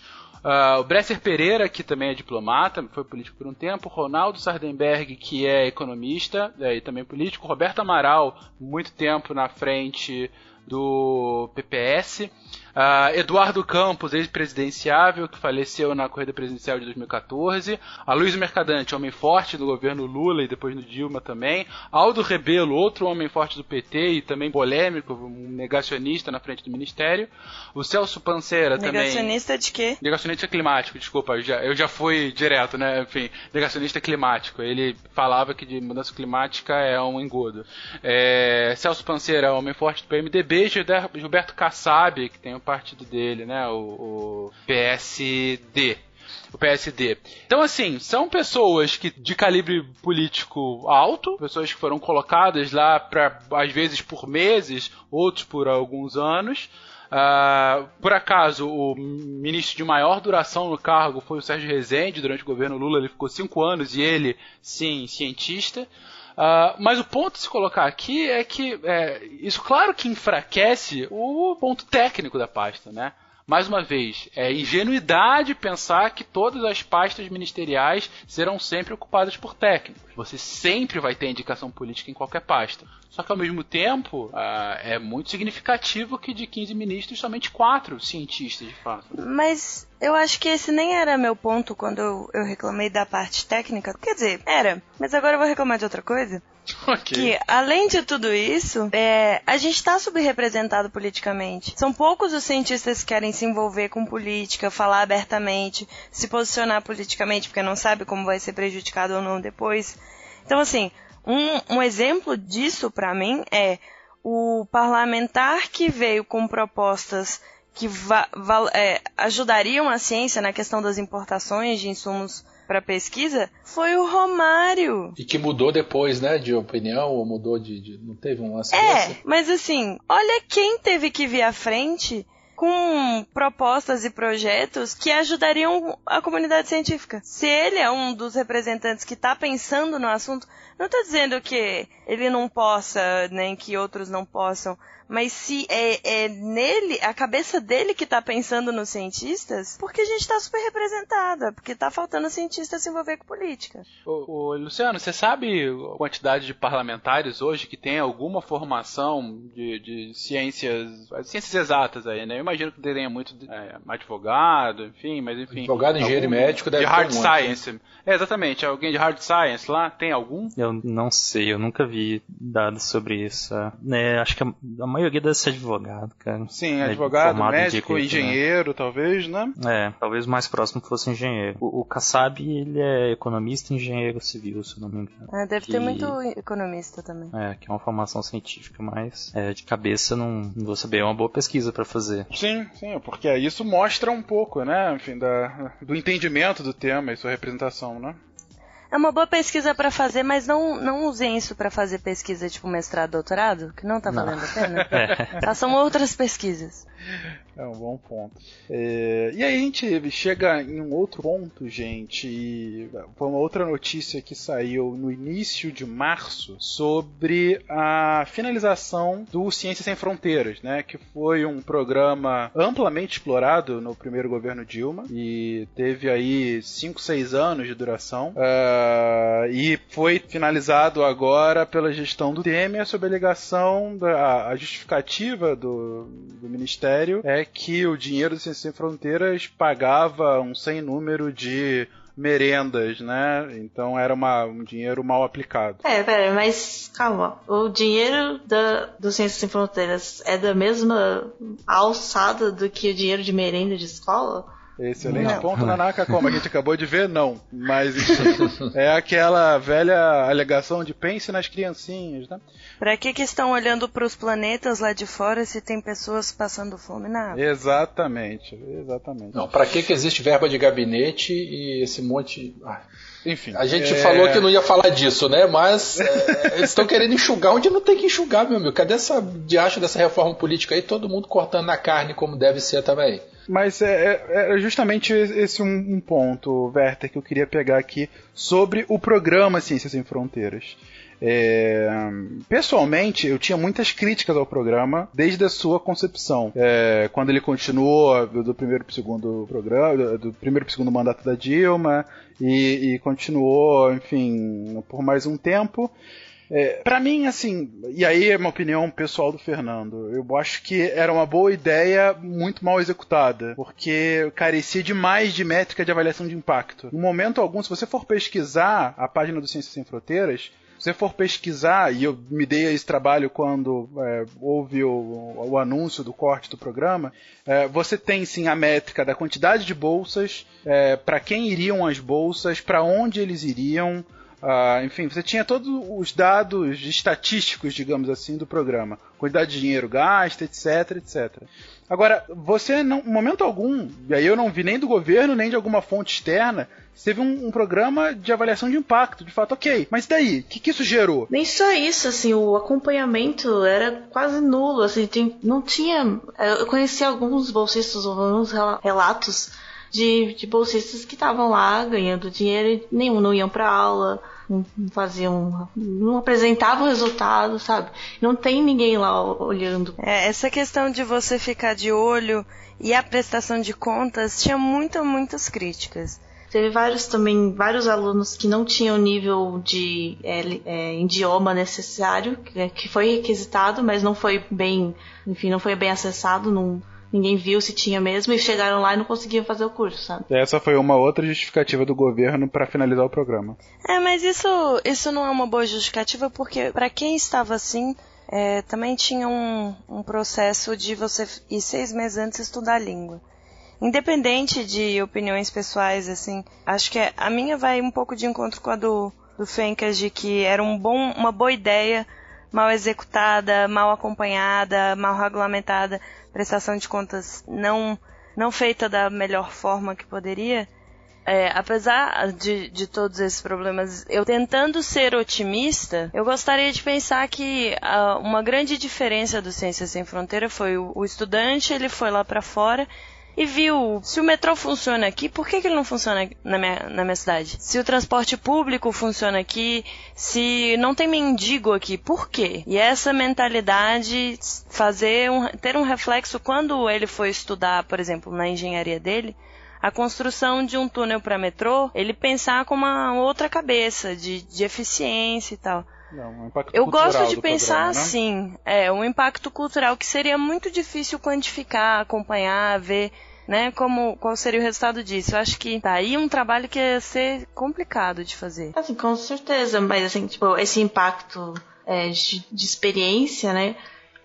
Uh, o Bresser Pereira, que também é diplomata, foi político por um tempo. Ronaldo Sardenberg, que é economista é, e também político. Roberto Amaral, muito tempo na frente do PPS. Uh, Eduardo Campos, ex-presidenciável, que faleceu na corrida presidencial de 2014. A Luiz Mercadante, homem forte do governo Lula e depois no Dilma também. Aldo Rebelo, outro homem forte do PT e também polêmico, um negacionista na frente do ministério. O Celso Panceira também. Negacionista de quê? Negacionista climático, desculpa, eu já, eu já fui direto, né? Enfim, negacionista climático. Ele falava que de mudança climática é um engodo. É, Celso Panceira, homem forte do PMDB. Gilberto Kassab, que tem o partido dele, né? O, o PSD o PSD. Então, assim, são pessoas que de calibre político alto, pessoas que foram colocadas lá para às vezes por meses, outros por alguns anos. Uh, por acaso, o ministro de maior duração no cargo foi o Sérgio Rezende, durante o governo Lula ele ficou cinco anos e ele, sim, cientista. Uh, mas o ponto de se colocar aqui é que é, isso, claro que enfraquece o ponto técnico da pasta, né? Mais uma vez, é ingenuidade pensar que todas as pastas ministeriais serão sempre ocupadas por técnicos. Você sempre vai ter indicação política em qualquer pasta. Só que ao mesmo tempo, uh, é muito significativo que de 15 ministros, somente 4 cientistas de fato. Mas eu acho que esse nem era meu ponto quando eu, eu reclamei da parte técnica. Quer dizer, era. Mas agora eu vou reclamar de outra coisa. Okay. Que, além de tudo isso, é, a gente está subrepresentado politicamente. São poucos os cientistas que querem se envolver com política, falar abertamente, se posicionar politicamente, porque não sabe como vai ser prejudicado ou não depois. Então, assim, um, um exemplo disso para mim é o parlamentar que veio com propostas que é, ajudariam a ciência na questão das importações de insumos para pesquisa foi o Romário. E que mudou depois, né, de opinião, ou mudou de. de não teve um lance É, desse? mas assim, olha quem teve que vir à frente com propostas e projetos que ajudariam a comunidade científica. Se ele é um dos representantes que está pensando no assunto, não estou dizendo que ele não possa, nem que outros não possam, mas se é, é nele, a cabeça dele que está pensando nos cientistas, porque a gente está super representada, porque está faltando cientista se envolver com política. Ô, ô, Luciano, você sabe a quantidade de parlamentares hoje que tem alguma formação de, de ciências, ciências exatas aí, né? imagino que tenha muito é, advogado, enfim, mas enfim. Advogado, engenheiro médico deve De hard ter um science. É, exatamente. Alguém de hard science lá? Tem algum? Eu não sei, eu nunca vi dados sobre isso. É, acho que a, a, maioria deve ser advogado, cara. Sim, é advogado, médico, direito, né? engenheiro, né? talvez, né? É, talvez o mais próximo fosse engenheiro. O, o Kassab, ele é economista e engenheiro civil, se não me engano. É, deve que, ter muito economista também. É, que é uma formação científica, mas é, de cabeça não, não vou saber. É uma boa pesquisa para fazer. Sim, sim, porque isso mostra um pouco, né, enfim, da, do entendimento do tema e sua representação, né? É uma boa pesquisa para fazer, mas não, não usem isso para fazer pesquisa tipo mestrado, doutorado, que não tá valendo não. a pena. Façam outras pesquisas. É um bom ponto. É, e aí a gente chega em um outro ponto, gente. Foi uma outra notícia que saiu no início de março sobre a finalização do Ciências Sem Fronteiras, né? Que foi um programa amplamente explorado no primeiro governo Dilma e teve aí 5, 6 anos de duração. Uh, e foi finalizado agora pela gestão do Temer sob a alegação da a justificativa do, do Ministério é que o dinheiro do Ciências Sem Fronteiras pagava um sem número de merendas, né? Então era uma, um dinheiro mal aplicado. É, pera, mas calma. O dinheiro da, do Ciências Sem Fronteiras é da mesma alçada do que o dinheiro de merenda de escola? Excelente não. ponto, Nanaka, como a gente acabou de ver, não. Mas é aquela velha alegação de pense nas criancinhas, né? Pra que que estão olhando para os planetas lá de fora se tem pessoas passando fome na Exatamente, exatamente. Não, pra que que existe verba de gabinete e esse monte... Ah. Enfim. A gente é... falou que não ia falar disso, né? Mas é, eles estão querendo enxugar onde não tem que enxugar, meu amigo. Cadê essa diacho dessa reforma política aí? Todo mundo cortando na carne como deve ser também. Mas é, é, é justamente esse um, um, ponto, Werther, que eu queria pegar aqui sobre o programa Ciências Sem Fronteiras. É, pessoalmente, eu tinha muitas críticas ao programa desde a sua concepção. É, quando ele continuou do primeiro para o segundo programa, do primeiro para segundo mandato da Dilma, e, e continuou, enfim, por mais um tempo. É, para mim, assim, e aí é uma opinião pessoal do Fernando, eu acho que era uma boa ideia muito mal executada, porque carecia demais de métrica de avaliação de impacto. No momento algum, se você for pesquisar a página do Ciências Sem Fronteiras, você for pesquisar, e eu me dei esse trabalho quando é, houve o, o, anúncio do corte do programa, é, você tem sim a métrica da quantidade de bolsas, é, para quem iriam as bolsas, para onde eles iriam, Uh, enfim, você tinha todos os dados estatísticos, digamos assim, do programa. Quantidade de dinheiro gasto, etc, etc. Agora, você, em momento algum, e aí eu não vi nem do governo, nem de alguma fonte externa, teve um, um, programa de avaliação de impacto, de fato, ok. Mas daí, o que, que isso gerou? Nem só isso, assim, o acompanhamento era quase nulo, assim, tem, não tinha. Eu conheci alguns bolsistas, alguns relatos de, de bolsistas que estavam lá ganhando dinheiro e nenhum não iam para aula não faziam, não apresentavam resultado, sabe? Não tem ninguém lá olhando. É, essa questão de você ficar de olho e a prestação de contas tinha muitas, muitas críticas. Teve vários também, vários alunos que não tinham nível de é, é, idioma necessário, que, que foi requisitado, mas não foi bem, enfim, não foi bem acessado, não ninguém viu se tinha mesmo e chegaram lá e não conseguiam fazer o curso, sabe? Essa foi uma outra justificativa do governo para finalizar o programa. É, mas isso, isso não é uma boa justificativa porque para quem estava assim, é, também tinha um, um processo de você ir seis meses antes estudar a língua. Independente de opiniões pessoais, assim, acho que a minha vai um pouco de encontro com a do, do Fencas de que era um bom, uma boa ideia mal executada, mal acompanhada, mal regulamentada, prestação de contas não, não feita da melhor forma que poderia, é, apesar de, de todos esses problemas, eu tentando ser otimista, eu gostaria de pensar que uh, uma grande diferença do Ciências Sem Fronteira foi o, o estudante, ele foi lá para fora e viu se o metrô funciona aqui, por que, que ele não funciona na minha, na minha cidade? Se o transporte público funciona aqui, se não tem mendigo aqui, por quê? E essa mentalidade fazer um, ter um reflexo quando ele foi estudar, por exemplo, na engenharia dele, a construção de um túnel para metrô, ele pensar com uma outra cabeça de, de eficiência e tal. Não, um Eu gosto de pensar programa, né? assim, é, um impacto cultural que seria muito difícil quantificar, acompanhar, ver, né, como, qual seria o resultado disso. Eu acho que tá aí um trabalho que ia ser complicado de fazer. Assim, com certeza, mas assim, tipo, esse impacto é, de, de experiência, né?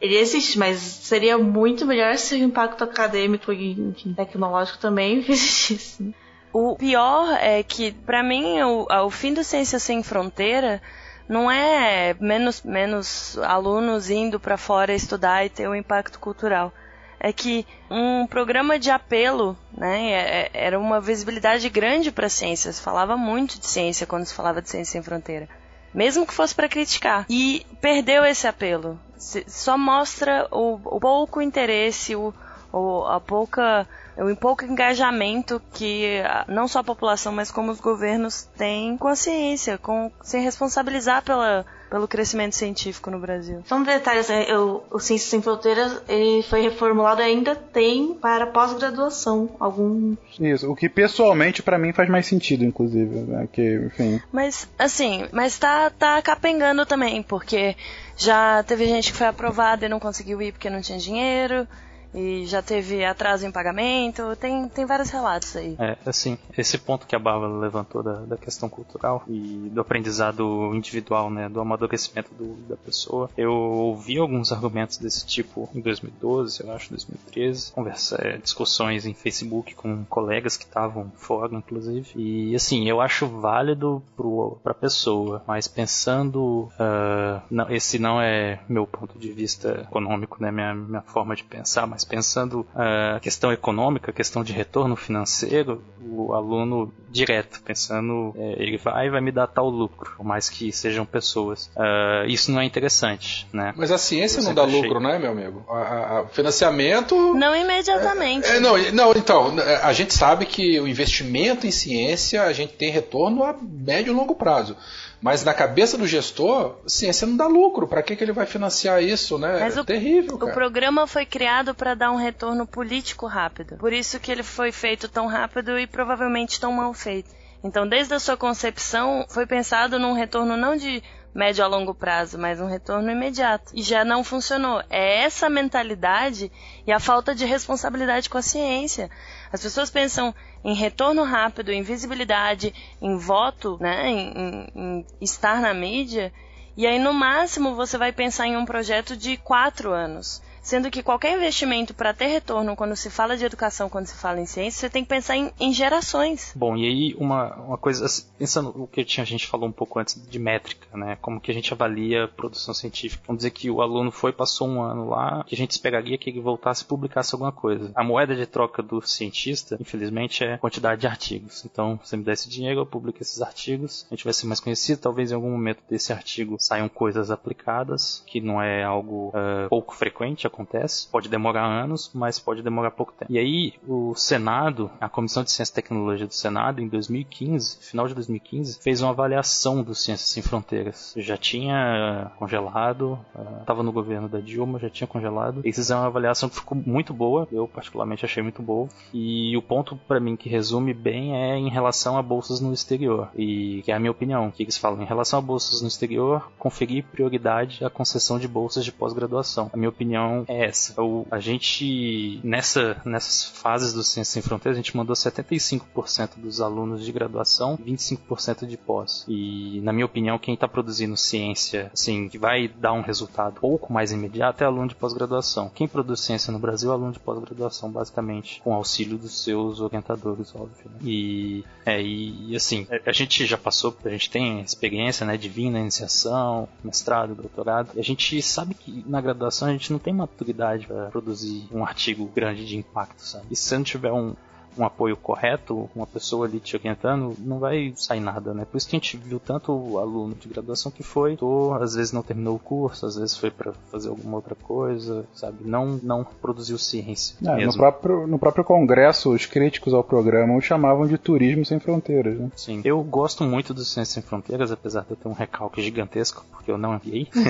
Ele existe, mas seria muito melhor se o impacto acadêmico e enfim, tecnológico também existisse. né? O pior é que, pra mim, o, o fim do Ciência Sem Fronteira não é menos, menos alunos indo pra fora estudar e ter um impacto cultural. É que um programa de apelo, né, é- é- era uma visibilidade grande para a ciência. Se falava muito de ciência quando se falava de Ciência Sem Fronteira. Mesmo que fosse para criticar. E perdeu esse apelo. Só mostra o, o pouco interesse, o, o, a pouca, o pouco engajamento que a- não só a população, mas como os governos têm com a ciência, com, sem responsabilizar pela, pelo crescimento científico no Brasil. Só um detalhe, assim, eu- o Ciências Sem Fronteiras ele foi reformulado e ainda tem para pós-graduação algum Isso, o que pessoalmente pra mim faz mais sentido, inclusive, né? Que, enfim, Mas, assim, mas tá, tá capengando também, porque já teve gente que foi aprovada e não conseguiu ir porque não tinha dinheiro, e já teve atraso em pagamento, tem, tem vários relatos aí. É, assim, esse ponto que a Bárbara levantou da, da questão cultural e do aprendizado individual, né, do amadurecimento do- da pessoa, eu ouvi alguns argumentos desse tipo em 2012, eu acho, 2013, conversa, é, discussões em Facebook com colegas que estavam fora, inclusive, e assim, eu acho válido pro, pra pessoa, mas pensando, ah, não, esse não é meu ponto de vista econômico, né, minha, minha forma de pensar, mas pensando ah, a questão econômica, a questão de retorno financeiro, o aluno direto, pensando, é, ele vai vai me dar tal lucro, por mais que sejam pessoas. Ah, isso não é interessante, né? Mas a ciência não dá achei. lucro, né, meu amigo? A, a- a financiamento. Não imediatamente. É, não, não, então, a gente sabe que o investimento em ciência a gente tem retorno a médio e longo prazo. Mas na cabeça do gestor, ciência não dá lucro. Para que, que ele vai financiar isso, né? Mas é o- terrível, O cara. programa foi criado para dar um retorno político rápido. Por isso que ele foi feito tão rápido e provavelmente tão mal feito. Então, desde a sua concepção, foi pensado num retorno não de médio a longo prazo, mas um retorno imediato. E já não funcionou. É essa mentalidade e a falta de responsabilidade com a ciência. As pessoas pensam em retorno rápido, em visibilidade, em voto, né, em, em- em estar na mídia, e aí no máximo você vai pensar em um projeto de quatro anos. Sendo que qualquer investimento para ter retorno quando se fala de educação, quando se fala em ciência, você tem que pensar em, em gerações. Bom, e aí uma, uma coisa, assim, pensando o que a gente falou um pouco antes de métrica, né? Como que a gente avalia a produção científica. Vamos dizer que o aluno foi, passou um ano lá, que a gente esperaria que ele voltasse e publicasse alguma coisa. A moeda de troca do cientista, infelizmente, é a quantidade de artigos. Então, se me der esse dinheiro, eu publico esses artigos, a gente vai ser mais conhecido, talvez em algum momento desse artigo saiam coisas aplicadas, que não é algo ah, pouco frequente, acontece. Pode demorar anos, mas pode demorar pouco tempo. E aí, o Senado, a Comissão de Ciência e Tecnologia do Senado, em 2015, final de 2015, fez uma avaliação do Ciências Sem Fronteiras. Já tinha congelado, estava no governo da Dilma, já tinha congelado. Eles fizeram uma avaliação que ficou muito boa, eu particularmente achei muito boa. E o ponto para mim que resume bem é em relação a bolsas no exterior. E que é a minha opinião, que eles falam em relação a bolsas no exterior, conferir prioridade à concessão de bolsas de pós-graduação. A minha opinião é essa. O- a gente, nessa, nessas fases do Ciência Sem Fronteiras, a gente mandou 75% dos alunos de graduação, 25% de pós. E, na minha opinião, quem está produzindo ciência, assim, que vai dar um resultado pouco mais imediato é aluno de pós-graduação. Quem produz ciência no Brasil é aluno de pós-graduação, basicamente, com auxílio dos seus orientadores, óbvio. né? E, é, e, assim, a- a gente já passou, a gente tem experiência, né, de vir na iniciação, mestrado, doutorado, e a gente sabe que na graduação a gente não tem maturidade para produzir um artigo grande de impacto, sabe? E se você não tiver um, um apoio correto, uma pessoa ali te orientando, não vai sair nada, né? Por isso que a gente viu tanto o aluno de graduação que foi, tô, às vezes não terminou o curso, às vezes foi para fazer alguma outra coisa, sabe? Não, não produziu ciência. É, no, próprio, no próprio congresso, os críticos ao programa o chamavam de turismo sem fronteiras. Né? Sim. Eu gosto muito do Ciência Sem Fronteiras, apesar de eu ter um recalque gigantesco, porque eu não enviei.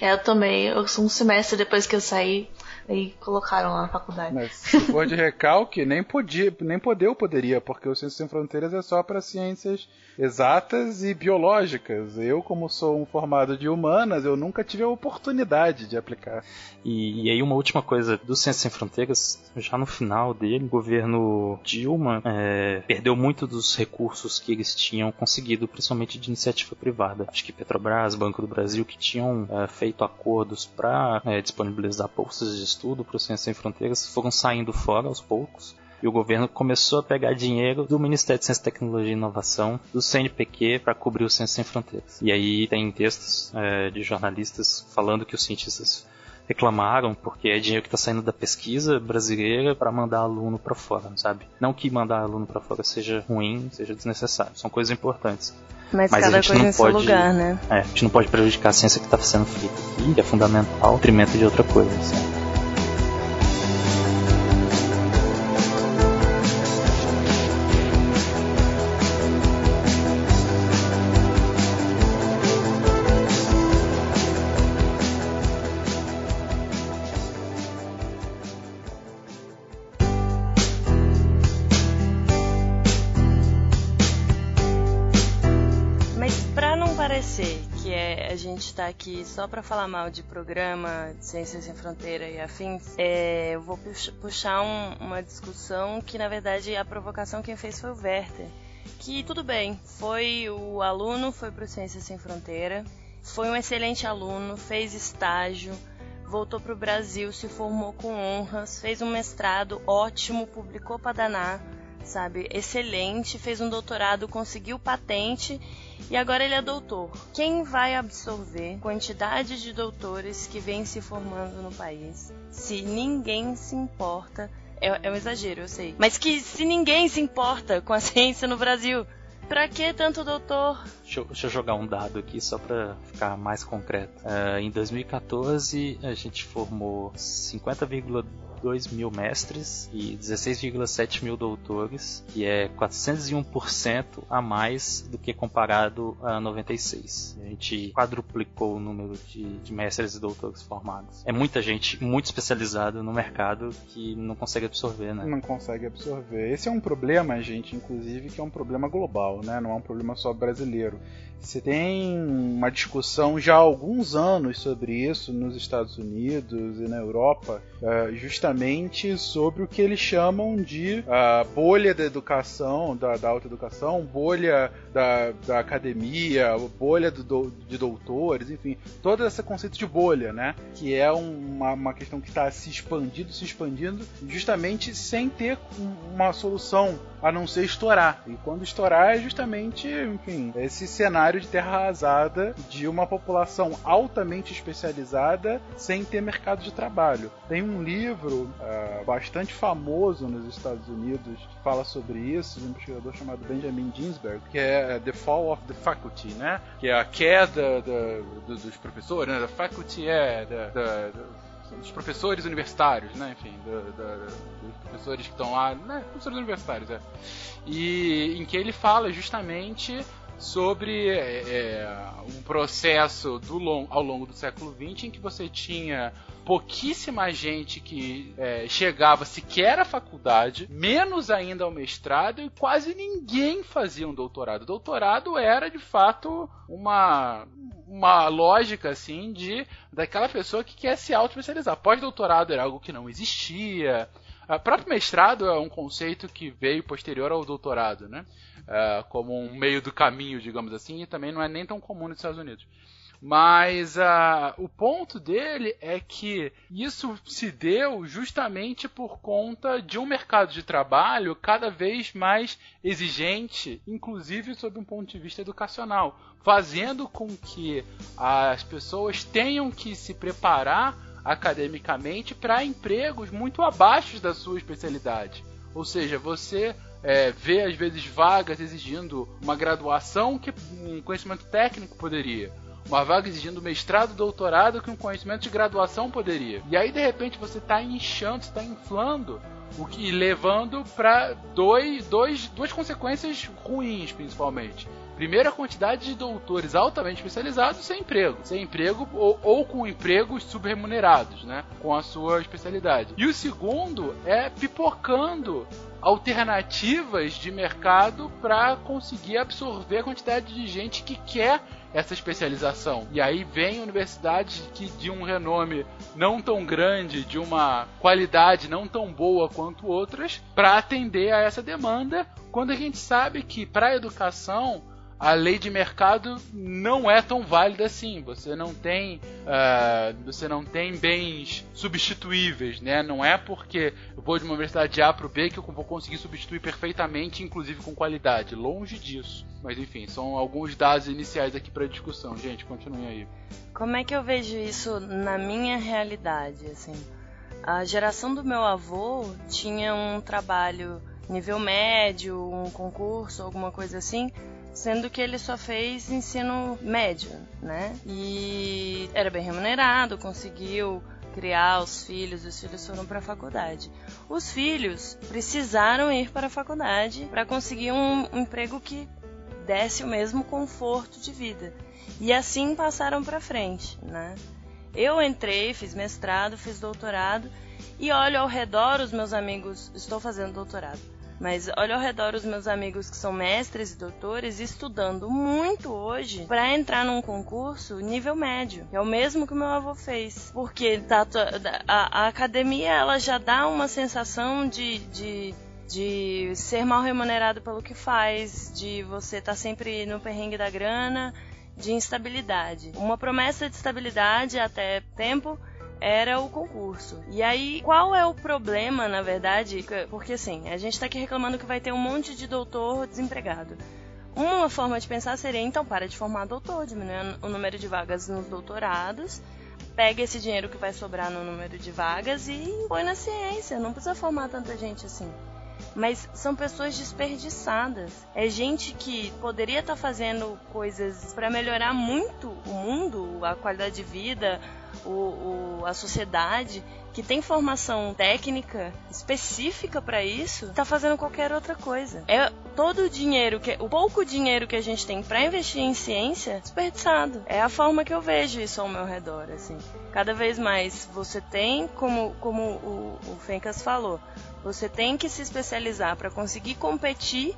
É, eu também. Eu sou um semestre depois que eu saí. Aí colocaram lá na faculdade. Mas se for de recalque, nem podia, nem poder poderia, porque o Ciências Sem Fronteiras é só para ciências exatas e biológicas. Eu, como sou um formado de humanas, eu nunca tive a oportunidade de aplicar. E, e aí uma última coisa do Ciências Sem Fronteiras, já no final dele, o governo Dilma é, perdeu muito dos recursos que eles tinham conseguido, principalmente de iniciativa privada. Acho que Petrobras, Banco do Brasil, que tinham é, feito acordos para é, disponibilizar bolsas de estudo para o Ciências Sem Fronteiras, foram saindo fora aos poucos e o governo começou a pegar dinheiro do Ministério de Ciência, Tecnologia e Inovação, do CNPq, para cobrir o Ciência Sem Fronteiras. E aí tem textos é, de jornalistas falando que os cientistas reclamaram porque é dinheiro que está saindo da pesquisa brasileira para mandar aluno para fora, sabe? Não que mandar aluno para fora seja ruim, seja desnecessário, são coisas importantes. Mas, Mas cada a gente não pode, lugar, né? É, a gente não pode prejudicar a ciência que está sendo feita aqui, que é fundamental, em detrimento de outra coisa. Assim. Só para falar mal de programa de Ciências Sem Fronteira e afins, é, eu vou puxar um, uma discussão que, na verdade, a provocação quem fez foi o Werther. Que tudo bem, foi o aluno, foi para o Ciências Sem Fronteira, foi um excelente aluno, fez estágio, voltou para o Brasil, se formou com honras, fez um mestrado ótimo, publicou para danar sabe? Excelente, fez um doutorado, conseguiu patente e agora ele é doutor. Quem vai absorver quantidade de doutores que vem se formando no país se ninguém se importa? É, é um exagero, eu sei. Mas que se ninguém se importa com a ciência no Brasil, Pra que tanto doutor? Deixa eu, deixa eu, jogar um dado aqui só pra ficar mais concreto. Uh, em 2014, a gente formou 50,2 2 mil mestres e 16,7 mil doutores, que é 401% a mais do que comparado a 96. A gente quadruplicou o número de, de mestres e doutores formados. É muita gente muito especializada no mercado que não consegue absorver, né? Não consegue absorver. Esse é um problema, gente, inclusive, que é um problema global, né? Não é um problema só brasileiro. Você tem uma discussão já há alguns anos sobre isso nos Estados Unidos e na Europa, eh, justamente sobre o que eles chamam de a bolha da educação, da, da alta educação, bolha da, da academia, bolha do, de doutores, enfim, todo esse conceito de bolha, né? Que é uma, uma questão que está se expandindo, se expandindo, justamente sem ter uma solução a não ser estourar. E quando estourar é justamente, enfim, esse cenário de terra arrasada de uma população altamente especializada sem ter mercado de trabalho. Tem um livro uh, bastante famoso nos Estados Unidos que fala sobre isso, de um investigador chamado Benjamin Ginsberg, que é The Fall of the Faculty, né? Que é a queda da, do, dos professores, né? The faculty é da, da, dos professores universitários, né? Enfim, do, do, dos professores que estão lá, né? Professores universitários, é. E em que ele fala justamente sobre é, é, um processo do long, ao longo do século XX em que você tinha pouquíssima gente que é, chegava sequer à faculdade, menos ainda ao mestrado, e quase ninguém fazia um doutorado. Doutorado era de fato uma uma lógica assim de daquela pessoa que quer se auto-especializar. Pós-doutorado era algo que não existia. O próprio mestrado é um conceito que veio posterior ao doutorado, né? Uh, como um meio do caminho, digamos assim, e também não é nem tão comum nos Estados Unidos. Mas uh, o ponto dele é que isso se deu justamente por conta de um mercado de trabalho cada vez mais exigente, inclusive sob um ponto de vista educacional, fazendo com que as pessoas tenham que se preparar academicamente para empregos muito abaixo da sua especialidade. Ou seja, você é, vê às vezes vagas exigindo uma graduação que um conhecimento técnico poderia uma vaga exigindo mestrado, doutorado que um conhecimento de graduação poderia. E aí de repente você está inchando, está inflando o que levando para dois, dois, duas consequências ruins, principalmente. Primeiro, a quantidade de doutores altamente especializados sem emprego. Sem emprego ou, ou com empregos subremunerados, né? Com a sua especialidade. E o segundo é pipocando alternativas de mercado para conseguir absorver a quantidade de gente que quer essa especialização. E aí vem universidades que de um renome não tão grande, de uma qualidade não tão boa quanto outras, para atender a essa demanda, quando a gente sabe que para a educação a lei de mercado não é tão válida assim. Você não tem, uh, você não tem bens substituíveis, né? Não é porque eu vou de uma universidade A para o B que eu vou conseguir substituir perfeitamente, inclusive com qualidade. Longe disso. Mas enfim, são alguns dados iniciais aqui para discussão. Gente, continuem aí. Como é que eu vejo isso na minha realidade, assim? A geração do meu avô tinha um trabalho nível médio, um concurso, alguma coisa assim, sendo que ele só fez ensino médio, né? E era bem remunerado, conseguiu criar os filhos, os filhos foram para a faculdade. Os filhos precisaram ir para a faculdade para conseguir um, emprego que desse o mesmo conforto de vida. E assim passaram para frente, né? Eu entrei, fiz mestrado, fiz doutorado e olho ao redor os meus amigos, estou fazendo doutorado mas olha ao redor os meus amigos que são mestres e doutores estudando muito hoje para entrar num concurso nível médio. É o mesmo que o meu avô fez. Porque tá, a, a academia ela já dá uma sensação de, de de ser mal remunerado pelo que faz, de você estar tá sempre no perrengue da grana, de instabilidade. Uma promessa de estabilidade até tempo era o concurso. E aí, qual é o problema, na verdade? Porque assim, a gente tá aqui reclamando que vai ter um monte de doutor desempregado. Uma forma de pensar seria, então, para de formar doutor, diminuindo o número de vagas nos doutorados, pega esse dinheiro que vai sobrar no número de vagas e põe na ciência. Não precisa formar tanta gente assim. Mas são pessoas desperdiçadas. É gente que poderia estar tá fazendo coisas para melhorar muito o mundo, a qualidade de vida, o, o, a sociedade que tem formação técnica específica para isso, está fazendo qualquer outra coisa. É todo o dinheiro que o pouco dinheiro que a gente tem para investir em ciência desperdiçado. É a forma que eu vejo isso ao meu redor, assim. Cada vez mais você tem, como como o, o Fencas falou, você tem que se especializar para conseguir competir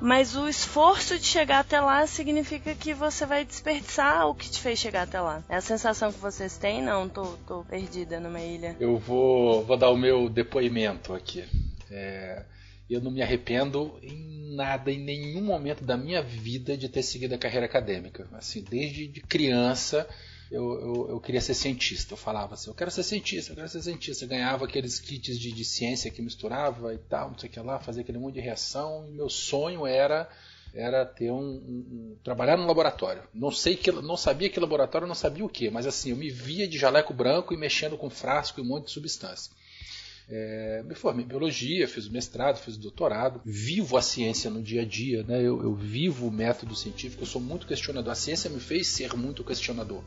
mas o esforço de chegar até lá significa que você vai desperdiçar o que te fez chegar até lá. É a sensação que vocês têm? Não, tô, tô perdida numa ilha. Eu vou, vou dar o meu depoimento aqui. É, eu não me arrependo em nada, em nenhum momento da minha vida de ter seguido a carreira acadêmica. Assim, desde de criança eu, eu, eu, queria ser cientista. Eu falava assim, eu quero ser cientista, eu quero ser cientista. Eu ganhava aqueles kits de, de ciência que misturava e tal, não sei o que lá, fazia aquele monte de reação. E meu sonho era era ter um, um, um, trabalhar no laboratório. Não sei que não sabia que laboratório, não sabia o que, mas assim eu me via de jaleco branco e mexendo com frasco e um monte de substância. É, me formei em biologia, fiz mestrado, fiz doutorado, vivo a ciência no dia a dia, né? eu, eu vivo o método científico, eu sou muito questionador. A ciência me fez ser muito questionador.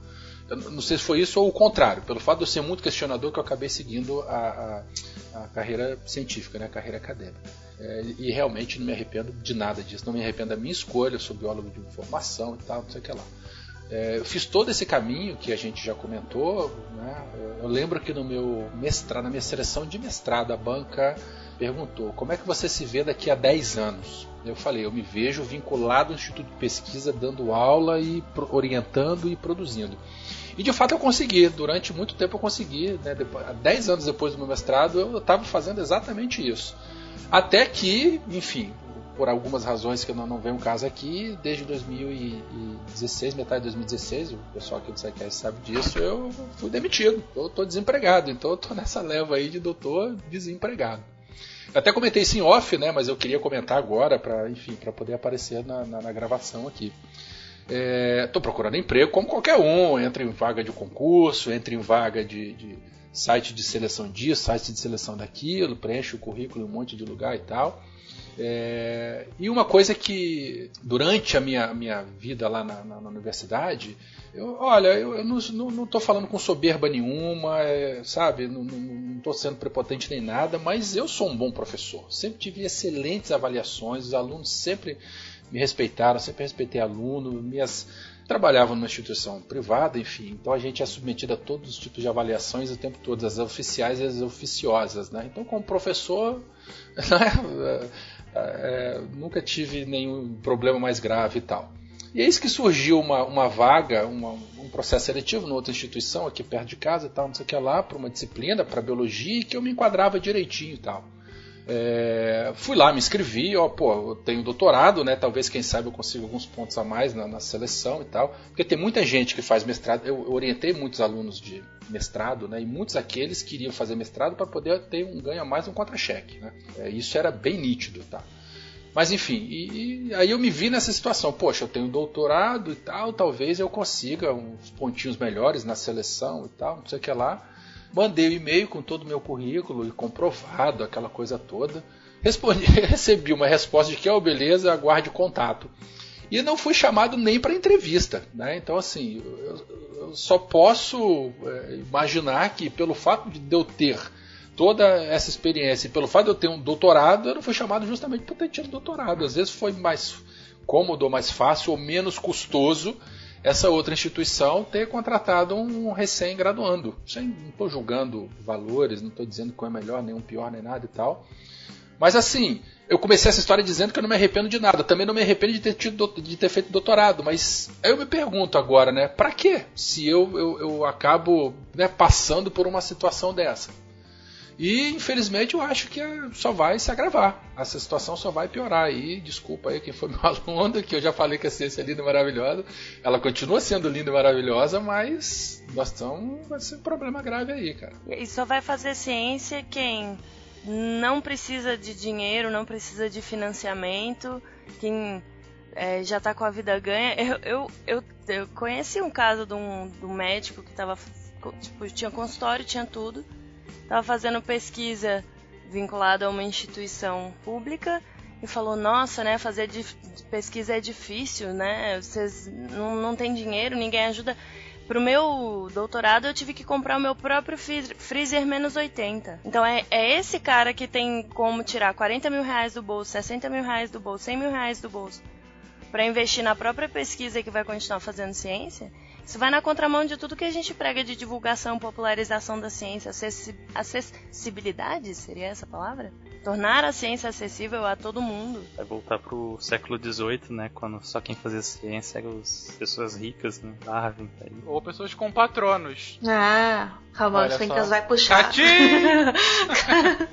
Eu não sei se foi isso ou o contrário, pelo fato de eu ser muito questionador que eu acabei seguindo a, a, a carreira científica, né? a carreira acadêmica. É, e realmente não me arrependo de nada disso, não me arrependo da minha escolha, eu sou biólogo de formação e tal, não sei o que lá. É, eu fiz todo esse caminho que a gente já comentou. Né? Eu lembro que no meu mestrado, na minha seleção de mestrado, a banca perguntou como é que você se vê daqui a 10 anos. Eu falei, eu me vejo vinculado ao Instituto de Pesquisa, dando aula e orientando e produzindo. E de fato eu consegui, durante muito tempo eu consegui, né? Depois, 10 anos depois do meu mestrado eu estava fazendo exatamente isso. Até que, enfim, por algumas razões que eu não, não venho caso aqui, desde 2016, metade de 2016, o pessoal aqui do SciCast sabe disso, eu fui demitido. Eu tô desempregado, então eu tô nessa leva aí de doutor desempregado. Até comentei isso em off, né, mas eu queria comentar agora para, enfim, para poder aparecer na, na, na gravação aqui. Estou é, procurando emprego como qualquer um, entra em vaga de concurso, entra em vaga de, de site de seleção disso, site de seleção daquilo, preenche o currículo em um monte de lugar e tal. É, e uma coisa que durante a minha, minha vida lá na, na, na universidade, eu, olha, eu, eu não estou falando com soberba nenhuma, é, sabe? Não estou sendo prepotente nem nada, mas eu sou um bom professor. Sempre tive excelentes avaliações, os alunos sempre me respeitaram, sempre respeitei aluno, minhas trabalhava numa instituição privada, enfim, então a gente é submetido a todos os tipos de avaliações o tempo todo, as oficiais e as oficiosas, né? Então, como professor, né, é, é, nunca tive nenhum problema mais grave e tal. E eis que surgiu uma, uma vaga, uma, um processo seletivo numa outra instituição aqui perto de casa e tal, não sei o que lá, para uma disciplina, para biologia, que eu me enquadrava direitinho e tal. É, fui lá, me inscrevi, ó, pô, eu tenho doutorado, né? Talvez, quem sabe, eu consiga alguns pontos a mais na, na seleção e tal. Porque tem muita gente que faz mestrado. Eu, orientei muitos alunos de mestrado, né? E muitos aqueles queriam fazer mestrado para poder ter um ganho a mais um contra-cheque, né? É, isso era bem nítido, tá? Mas enfim, e, e, aí eu me vi nessa situação. Poxa, eu tenho doutorado e tal, talvez eu consiga uns pontinhos melhores na seleção e tal, não sei o que lá. Mandei o um e-mail com todo o meu currículo e comprovado, aquela coisa toda. Respondi, recebi uma resposta de que, oh, beleza, aguarde contato. E não fui chamado nem para entrevista. Né? Então, assim, eu, eu só posso é, imaginar que, pelo fato de eu ter toda essa experiência e pelo fato de eu ter um doutorado, eu não fui chamado justamente por ter tido doutorado. Às vezes foi mais cômodo, ou mais fácil, ou menos custoso essa outra instituição ter contratado um recém-graduando. Não estou julgando valores, não estou dizendo um é melhor, nem um pior, nem nada e tal. Mas assim, eu comecei essa história dizendo que eu não me arrependo de nada. Também não me arrependo de ter, tido, de ter feito doutorado. Mas eu me pergunto agora, né? Para quê? Se eu, eu, eu acabo né, passando por uma situação dessa. E infelizmente eu acho que só vai se agravar. Essa situação só vai piorar. E desculpa aí quem foi meu aluno, que eu já falei que a ciência é linda e maravilhosa. Ela continua sendo linda e maravilhosa, mas nós estamos. Vai ser um problema grave aí, cara. E só vai fazer ciência quem não precisa de dinheiro, não precisa de financiamento, quem é, já está com a vida ganha. Eu, eu, eu, eu, conheci um caso de um, de um médico que tava, tipo, tinha consultório, tinha tudo estava fazendo pesquisa vinculada a uma instituição pública e falou: Nossa, né, fazer pesquisa é difícil, né? Vocês não, não tem dinheiro, ninguém ajuda. Pro meu doutorado eu tive que comprar o meu próprio freezer menos 80. Então é, é esse cara que tem como tirar 40 mil reais do bolso, 60 mil reais do bolso, 100 mil reais do bolso para investir na própria pesquisa que vai continuar fazendo ciência isso vai na contramão de tudo que a gente prega de divulgação, popularização da ciência, acessibilidade, seria essa palavra? Tornar a ciência acessível a todo mundo. Vai voltar pro século XVIII, né? Quando só quem fazia ciência eram as pessoas ricas, né? Darwin. Aí. Ou pessoas com patronos. Ah, Calma, as Fencas vai puxar.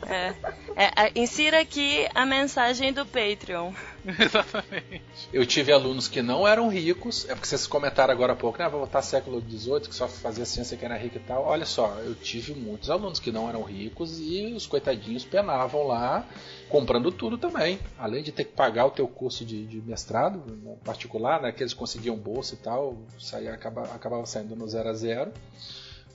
é. É, insira aqui a mensagem do Patreon. Exatamente. Eu tive alunos que não eram ricos, é porque vocês comentaram agora há pouco, né? Vou voltar século XVIII, que só fazia ciência que era rico e tal. Olha só, eu tive muitos alunos que não eram ricos e os coitadinhos penavam lá comprando tudo também. Além de ter que pagar o teu curso de, de mestrado né, particular, né? Que eles conseguiam bolsa e tal, saía, acabava, acabava saindo no zero a zero.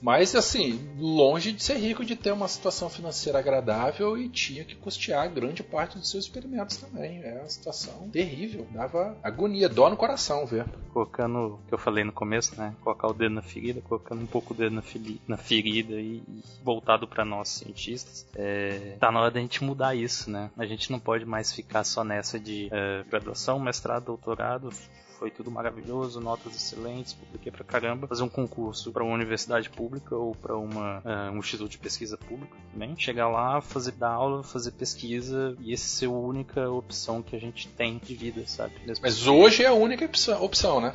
Mas, assim, longe de ser rico de ter uma situação financeira agradável e tinha que custear grande parte dos seus experimentos também. É uma situação terrível, dava agonia, dó no coração ver. Colocando o que eu falei no começo, né? Colocar o dedo na ferida, colocando um pouco o dedo na, na ferida e, e voltado para nós cientistas. É, tá na hora da gente mudar isso, né? A gente não pode mais ficar só nessa de é, graduação, mestrado, doutorado, foi tudo maravilhoso, notas excelentes, publiquei pra caramba. Fazer um concurso para uma universidade pública ou para uma uh, um instituto de pesquisa público também. Chegar lá, fazer dar aula, fazer pesquisa e essa ser a única opção que a gente tem de vida, sabe? Mas hoje é a única opção, opção né?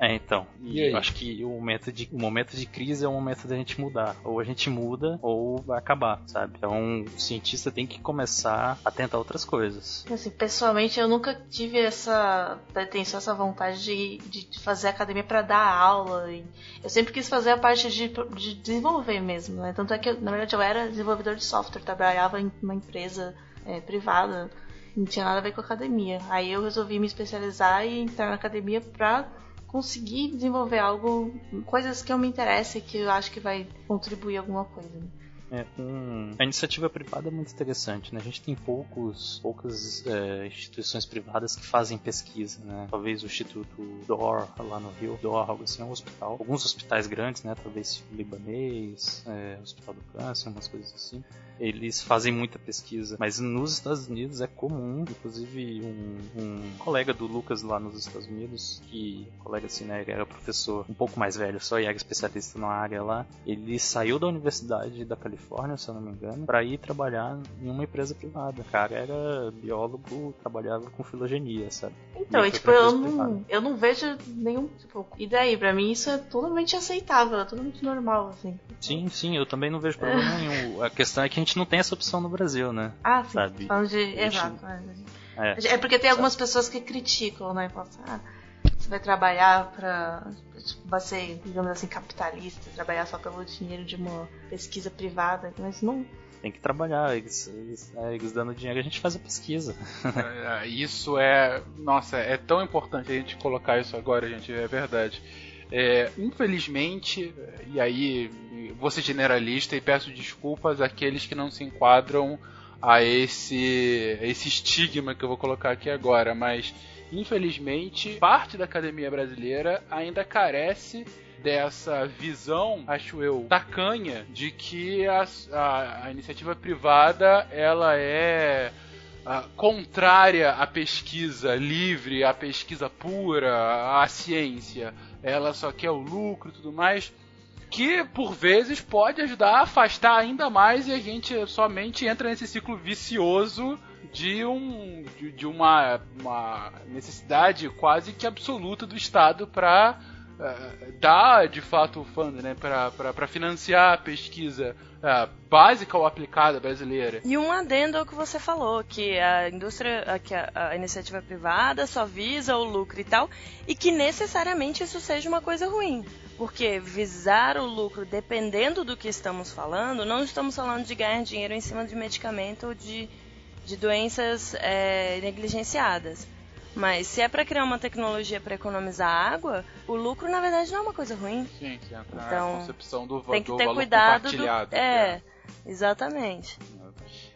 É, então. E, e eu acho que o momento, de, o momento de crise é o momento da gente mudar. Ou a gente muda, ou vai acabar, sabe? Então, o cientista tem que começar a tentar outras coisas. Assim, pessoalmente, eu nunca tive essa pretensão, essa vontade de, de fazer academia para dar aula. eu sempre quis fazer a parte de, de desenvolver mesmo, né? Tanto é que, na verdade, eu era desenvolvedor de software, trabalhava em uma empresa é, privada, não tinha nada a ver com academia. Aí eu resolvi me especializar e entrar na academia pra conseguir desenvolver algo, coisas que eu me interesse, que eu acho que vai contribuir alguma coisa. Né? É, um, a iniciativa privada é muito interessante, né? A gente tem poucos, poucas é, instituições privadas que fazem pesquisa, né? Talvez o Instituto DOR, lá no Rio, DOR, algo assim, é um hospital. Alguns hospitais grandes, né? Talvez libanês, é, Hospital do Câncer, umas coisas assim. Eles fazem muita pesquisa, mas nos Estados Unidos é comum, inclusive um, um colega do Lucas lá nos Estados Unidos, que, colega assim, né? Era professor um pouco mais velho só e era especialista na área lá, ele saiu da Universidade da Califórnia Califórnia, se eu não me engano, para ir trabalhar em uma empresa privada. O cara era biólogo, trabalhava com filogenia, sabe? Então, e, tipo, eu não, eu não vejo nenhum, tipo, e daí? Pra mim isso é totalmente aceitável, é totalmente normal, assim. Sim, sim, eu também não vejo problema nenhum. A questão é que a gente não tem essa opção no Brasil, né? Ah, sim. Sabe? Falando de... Gente... Exato. É. é porque tem algumas pessoas que criticam, né? Falam assim, ah, você vai trabalhar para vai ser, digamos assim, capitalista, trabalhar só pelo dinheiro de uma pesquisa privada, mas não. Tem que trabalhar, eles, eles, é, eles dando dinheiro a gente faz a pesquisa. É, é, isso é. Nossa, é tão importante a gente colocar isso agora, gente, é verdade. É, infelizmente, e aí vou ser generalista e peço desculpas àqueles que não se enquadram a esse, esse estigma que eu vou colocar aqui agora, mas infelizmente, parte da academia brasileira ainda carece dessa visão, acho eu, tacanha de que a, a, a iniciativa privada ela é contrária à pesquisa livre, à pesquisa pura, à ciência. Ela só quer o lucro e tudo mais. Que por vezes pode ajudar a afastar ainda mais e a gente somente entra nesse ciclo vicioso de, um, de, de uma, uma necessidade quase que absoluta do Estado para uh, eh, dar de fato o fundo, né, para financiar a pesquisa uh, básica ou aplicada brasileira. E um adendo ao que você falou, que a indústria, que a, a iniciativa privada só visa o lucro e tal, e que necessariamente isso seja uma coisa ruim. Porque visar o lucro, dependendo do que estamos falando, não estamos falando de ganhar dinheiro em cima de medicamento ou de de doenças é, negligenciadas. Mas se é para criar uma tecnologia para economizar água, o lucro na verdade não é uma coisa ruim. Sim, sim então, a concepção do, tem que do ter valor cuidado do, é, é, exatamente.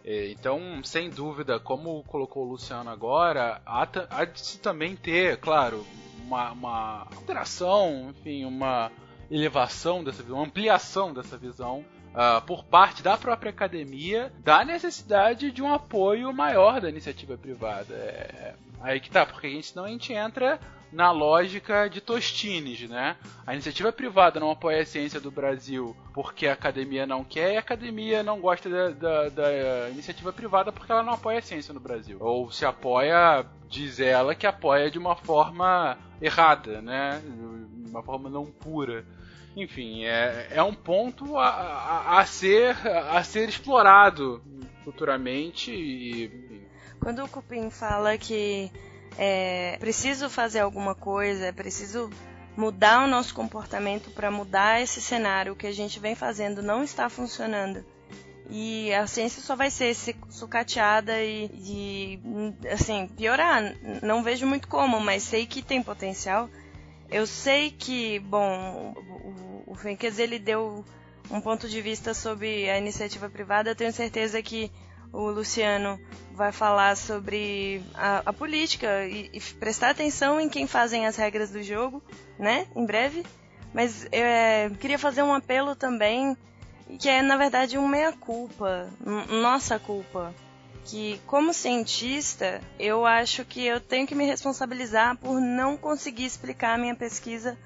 É, então, sem dúvida, como colocou o Luciano agora, há, há de se também ter, claro, uma, uma alteração, enfim, uma elevação dessa visão, uma ampliação dessa visão uh, por parte da própria academia da necessidade de um apoio maior da iniciativa privada. É, aí que tá, porque a gente, senão a gente entra na lógica de Tostines, né? A iniciativa privada não apoia a ciência do Brasil porque a academia não quer e a academia não gosta da, da, da iniciativa privada porque ela não apoia a ciência no Brasil. Ou se apoia, diz ela que apoia de uma forma errada, né? De uma forma não pura. Enfim, é, é um ponto a, a, a ser, a ser explorado futuramente. E, Quando o Cupim fala que é preciso fazer alguma coisa, é preciso mudar o nosso comportamento para mudar esse cenário que a gente vem fazendo não está funcionando. E a ciência só vai ser sucateada e, e assim, piorar. Não vejo muito como, mas sei que tem potencial. Eu sei que, bom, o, o Fenkes ele deu um ponto de vista sobre a iniciativa privada. Eu tenho certeza que o Luciano vai falar sobre a, a política e, e, prestar atenção em quem fazem as regras do jogo, né? Em breve. Mas eu é, queria fazer um apelo também, que é na verdade um meia-culpa, nossa culpa que, como cientista, eu acho que eu tenho que me responsabilizar por não conseguir explicar a minha pesquisa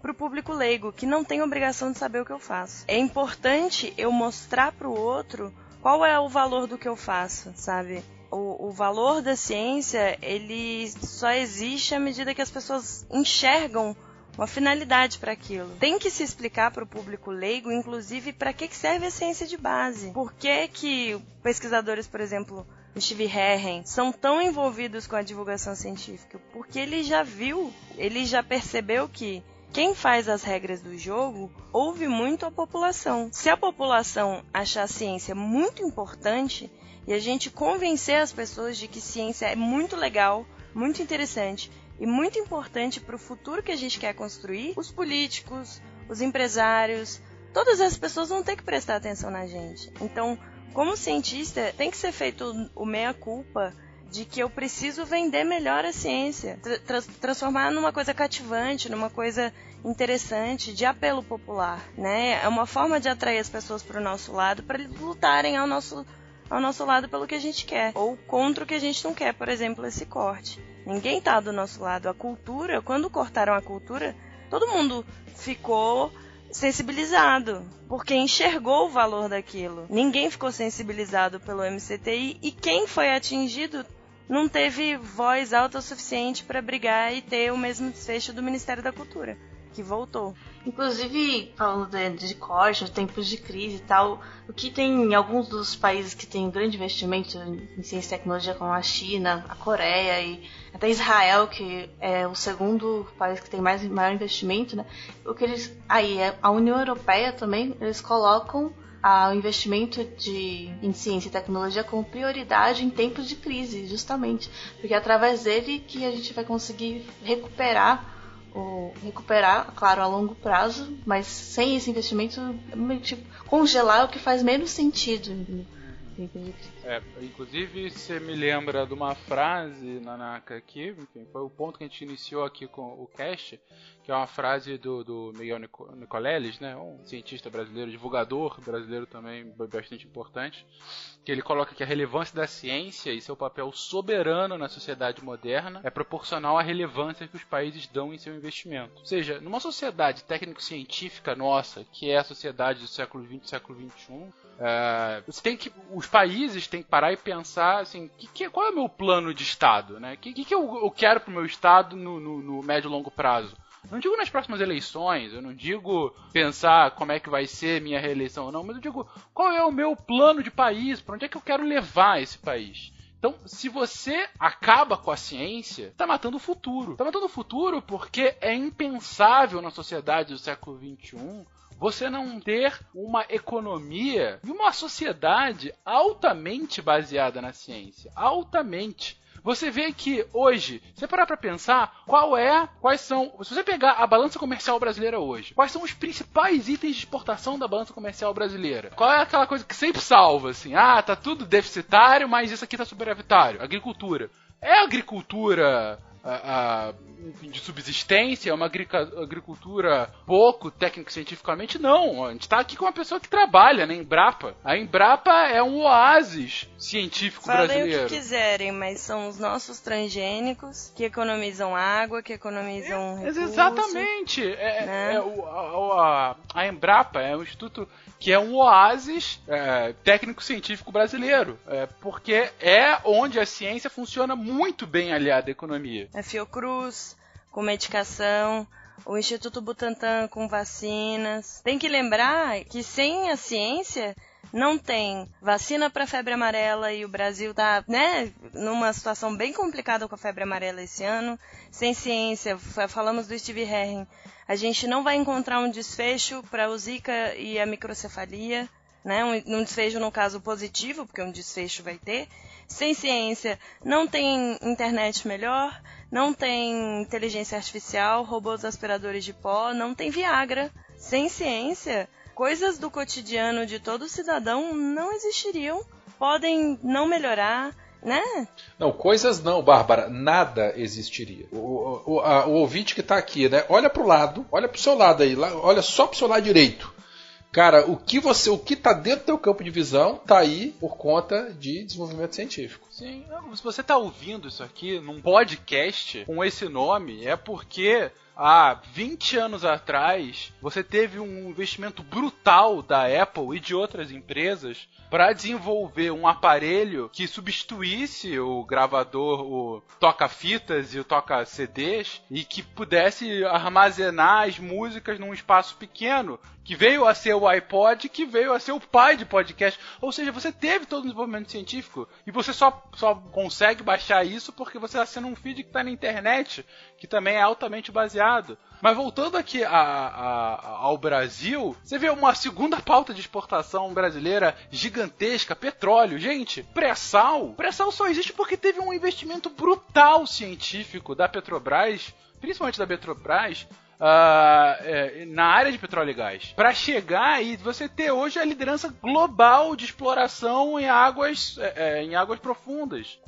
para o público leigo, que não tem obrigação de saber o que eu faço. É importante eu mostrar para o outro qual é o valor do que eu faço, sabe? O, o, valor da ciência ele só existe à medida que as pessoas enxergam uma finalidade para aquilo. Tem que se explicar para o público leigo, inclusive, para que, serve a ciência de base. Por que, que pesquisadores, por exemplo, Steve Herren, são tão envolvidos com a divulgação científica? Porque ele já viu, ele já percebeu que quem faz as regras do jogo ouve muito a população. Se a população achar a ciência muito importante e a gente convencer as pessoas de que ciência é muito legal, muito interessante e muito importante para o futuro que a gente quer construir, os políticos, os empresários, todas as pessoas vão ter que prestar atenção na gente. Então, como cientista, tem que ser feito o meia-culpa de que eu preciso vender melhor a ciência, tra transformar numa coisa cativante, numa coisa interessante, de apelo popular, né? É uma forma de atrair as pessoas para o nosso lado, para lutarem ao nosso ao nosso lado pelo que a gente quer, ou contra o que a gente não quer, por exemplo, esse corte. Ninguém tá do nosso lado. A cultura, quando cortaram a cultura, todo mundo ficou sensibilizado, porque enxergou o valor daquilo. Ninguém ficou sensibilizado pelo MCTI e quem foi atingido não teve voz alta o suficiente para brigar e ter o mesmo desfecho do Ministério da Cultura, que voltou. Inclusive, falando de, de corte, tempos de crise e tal, o que tem em alguns dos países que têm um grande investimento em ciência e tecnologia, como a China, a Coreia e até Israel, que é o segundo país que tem mais maior investimento, né? O que eles. Aí, é, a União Europeia também, eles colocam o investimento de, em ciência e tecnologia como prioridade em tempos de crise, justamente. Porque é através dele que a gente vai conseguir recuperar o, recuperar, claro, a longo prazo, mas sem esse investimento, tipo, congelar é o que faz menos sentido. É, inclusive, você me lembra de uma frase, Nanaka, aqui, enfim, foi o ponto que a gente iniciou aqui com o cast, que é uma frase do, do Miguel Nicoleles, né, um cientista brasileiro, divulgador brasileiro também, bastante importante, que ele coloca que a relevância da ciência e seu papel soberano na sociedade moderna é proporcional à relevância que os países dão em seu investimento. Ou seja, numa sociedade técnico-científica nossa, que é a sociedade do século XX e século XXI, é, você tem que, os países têm que parar e pensar assim, que, que, qual é o meu plano de Estado, né? O que, que, eu, eu quero para o meu Estado no, no, no médio e longo prazo? Não digo nas próximas eleições, eu não digo pensar como é que vai ser minha reeleição, não, mas eu digo qual é o meu plano de país, para onde é que eu quero levar esse país. Então, se você acaba com a ciência, está matando o futuro. Está matando o futuro porque é impensável na sociedade do século XXI você não ter uma economia e uma sociedade altamente baseada na ciência. Altamente. Você vê que hoje, se você parar para pensar, qual é, quais são, se você pegar a balança comercial brasileira hoje, quais são os principais itens de exportação da balança comercial brasileira? Qual é aquela coisa que sempre salva, assim, ah, tá tudo deficitário, mas isso aqui tá superavitário? Agricultura. É agricultura a, a, de subsistência, é uma agricultura pouco técnico-cientificamente, não. A gente está aqui com uma pessoa que trabalha na né, Embrapa. A Embrapa é um oásis científico Falem brasileiro. o que quiserem, mas são os nossos transgênicos que economizam água, que economizam é, recursos. Exatamente. É, né? é o, a, a, Embrapa é um instituto que é um oásis é, técnico-científico brasileiro, é, porque é onde a ciência funciona muito bem aliada à economia. A Fiocruz, com medicação, o Instituto Butantan com vacinas. Tem que lembrar que sem a ciência não tem vacina para febre amarela e o Brasil tá, né, numa situação bem complicada com a febre amarela esse ano. Sem ciência, falamos do Steve Herring, a gente não vai encontrar um desfecho para o Zika e a microcefalia, né? Um, um desfecho no caso positivo, porque um desfecho vai ter. Sem ciência, não tem internet melhor, não tem inteligência artificial, robôs aspiradores de pó, não tem Viagra. Sem ciência, coisas do cotidiano de todo cidadão não existiriam, podem não melhorar, né? Não, coisas não, Bárbara, nada existiria. O, o, a, o ouvinte que está aqui, né? Olha para o lado, olha para o seu lado aí, olha só para o seu lado direito. Cara, o que você, o que está dentro do teu campo de visão, está aí por conta de desenvolvimento científico. Sim, se você está ouvindo isso aqui num podcast com esse nome, é porque há 20 anos atrás, você teve um investimento brutal da Apple e de outras empresas para desenvolver um aparelho que substituísse o gravador, o toca-fitas e o toca-CDs e que pudesse armazenar as músicas num espaço pequeno, que veio a ser o iPod, que veio a ser o pai de podcast. Ou seja, você teve todo o desenvolvimento científico e você só, só consegue baixar isso porque você assina um feed que está na internet, que também é altamente baseado. Mas voltando aqui a, a, ao Brasil, você vê uma segunda pauta de exportação brasileira gigantesca, petróleo. Gente, pré-sal. Pré-sal só existe porque teve um investimento brutal científico da Petrobras, principalmente da Petrobras, uh, na área de petróleo e gás. Para chegar e você ter hoje a liderança global de exploração em águas, é, em águas profundas.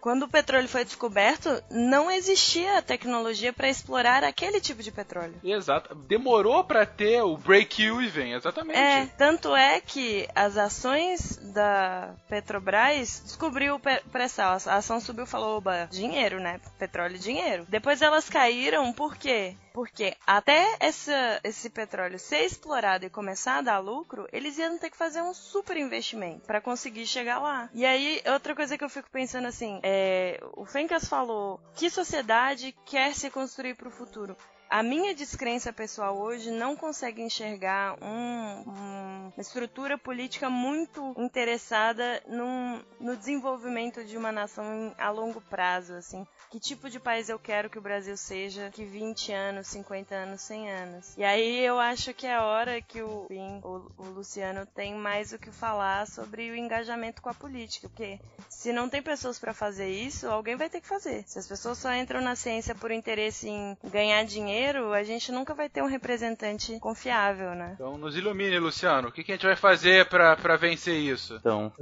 Quando o petróleo foi descoberto, não existia tecnologia para explorar aquele tipo de petróleo. Exato. Demorou para ter o break-even, exatamente. É, tanto é que as ações da Petrobras descobriu o pré-sal. A ação subiu e falou, oba, dinheiro, né? Petróleo, dinheiro. Depois elas caíram, por quê? Porque até essa, esse petróleo ser explorado e começar a dar lucro, eles iam ter que fazer um super investimento para conseguir chegar lá. E aí, outra coisa que eu fico pensando assim, é, o Fencas falou, que sociedade quer se construir para o futuro? A minha descrença pessoal hoje não consegue enxergar um, um, uma estrutura política muito interessada num, no desenvolvimento de uma nação a longo prazo, assim. Que tipo de país eu quero que o Brasil seja que 20 anos, 50 anos, 100 anos. E aí eu acho que é hora que o, o, o Luciano tem mais o que falar sobre o engajamento com a política, porque se não tem pessoas para fazer isso, alguém vai ter que fazer. Se as pessoas só entram na ciência por interesse em ganhar dinheiro, dinheiro, a gente nunca vai ter um representante confiável, né? Então nos ilumine, Luciano. O que, que a gente vai fazer para vencer isso? Então,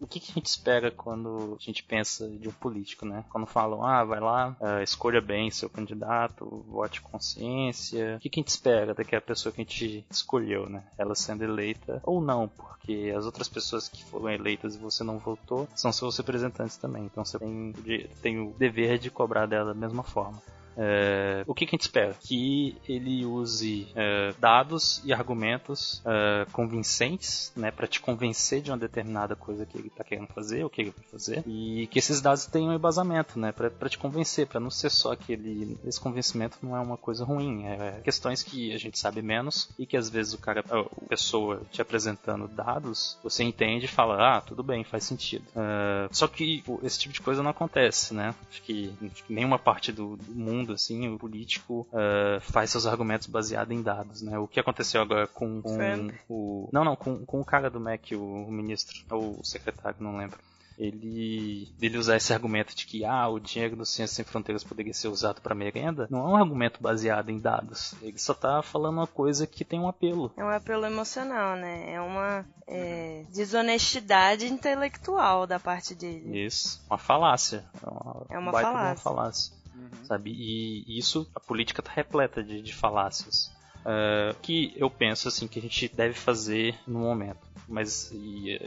o que, que a gente espera quando a gente pensa de um político, né? Quando falam, ah, vai lá, uh, escolha bem seu candidato, vote consciência. O que, que a gente espera daquela pessoa que a gente escolheu, né? Ela sendo eleita ou não, porque as outras pessoas que foram eleitas e você não votou são seus representantes também. Então você tem, tem o dever de cobrar dela da mesma forma. É, o que, que, a gente espera? Que ele use é, dados e argumentos é, convincentes, né, para te convencer de uma determinada coisa que ele está querendo fazer, o que ele vai fazer, e que esses dados tenham embasamento, né, para te convencer, para não ser só aquele. Esse convencimento não é uma coisa ruim, é questões que a gente sabe menos e que às vezes o cara, a pessoa te apresentando dados, você entende e fala, ah, tudo bem, faz sentido. É, só que esse tipo de coisa não acontece, né? Acho que, acho que nenhuma parte do, do mundo mundo, assim, o político uh, faz seus argumentos baseados em dados, né? O que aconteceu agora com, com o... Não, não, com, com o cara do MEC, o, o ministro, ou o secretário, não lembro ele, ele usar esse argumento de que ah, o dinheiro do Ciência Sem Fronteiras poderia ser usado para merenda, não é um argumento baseado em dados. Ele só tá falando uma coisa que tem um apelo. É um apelo emocional, né? É uma é, desonestidade intelectual da parte dele. Isso, uma falácia. É uma, é uma falácia. Uma falácia. Uhum. Sabe? E, isso, a política tá repleta de, de falácias. Uh, que eu penso assim que a gente deve fazer no momento mas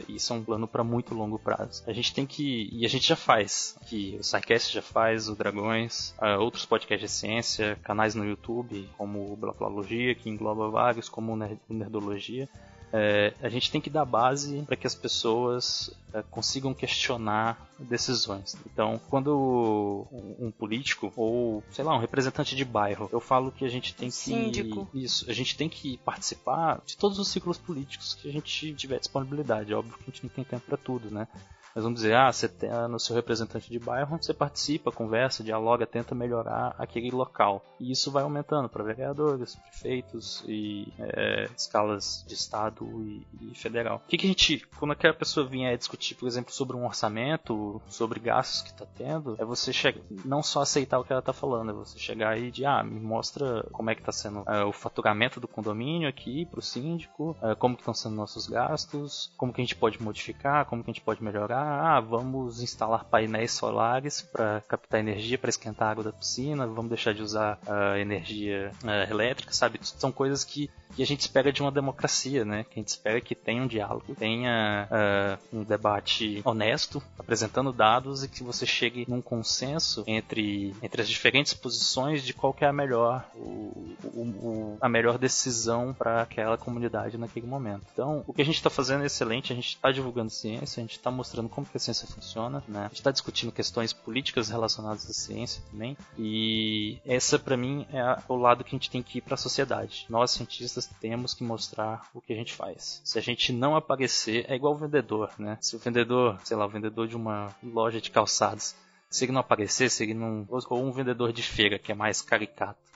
isso é um plano para muito longo prazo. A gente tem que e a gente já faz, que o SciCast já faz, o Dragões, uh, outros podcasts de ciência, canais no YouTube como o Blaplologia, que engloba vários, como o Nerdologia é, a gente tem que dar base para que as pessoas é, consigam questionar decisões. Então, quando um, político ou, sei lá, um representante de bairro, eu falo que a gente tem que Síndico. isso, a gente tem que participar de todos os ciclos políticos que a gente tiver disponibilidade. É óbvio que a gente não tem tempo para tudo, né? Mas vamos dizer, ah, você tem no seu representante de bairro, você participa, conversa, dialoga, tenta melhorar aquele local. E isso vai aumentando para vereadores, prefeitos e é, escalas de estado e, e federal. O que, que, a gente, quando aquela pessoa vier discutir, por exemplo, sobre um orçamento, sobre gastos que está tendo, é você chegar, não só aceitar o que ela está falando, é você chegar aí de, ah, me mostra como é que está sendo é, o faturamento do condomínio aqui para o síndico, é, como estão sendo nossos gastos, como que a gente pode modificar, como que a gente pode melhorar ah, vamos instalar painéis solares para captar energia para esquentar a água da piscina, vamos deixar de usar uh, energia uh, elétrica, sabe? São coisas que que a gente espera de uma democracia, né? Que a gente espera que tenha um diálogo, tenha uh, um debate honesto, apresentando dados e que você chegue num consenso entre, entre as diferentes posições de qual é a melhor, o, o, o, a melhor decisão para aquela comunidade naquele momento. Então, o que a gente está fazendo é excelente, a gente está divulgando ciência, a gente está mostrando como que a ciência funciona, né? A gente está discutindo questões políticas relacionadas à ciência também. E essa, para mim, é o lado que a gente tem que ir para a sociedade. Nós, cientistas, temos que mostrar o que a gente faz. Se a gente não aparecer, é igual o vendedor, né? Se o vendedor, sei lá, o vendedor de uma loja de calçados, se ele não aparecer, se ele não. Ou um vendedor de feira, que é mais caricato.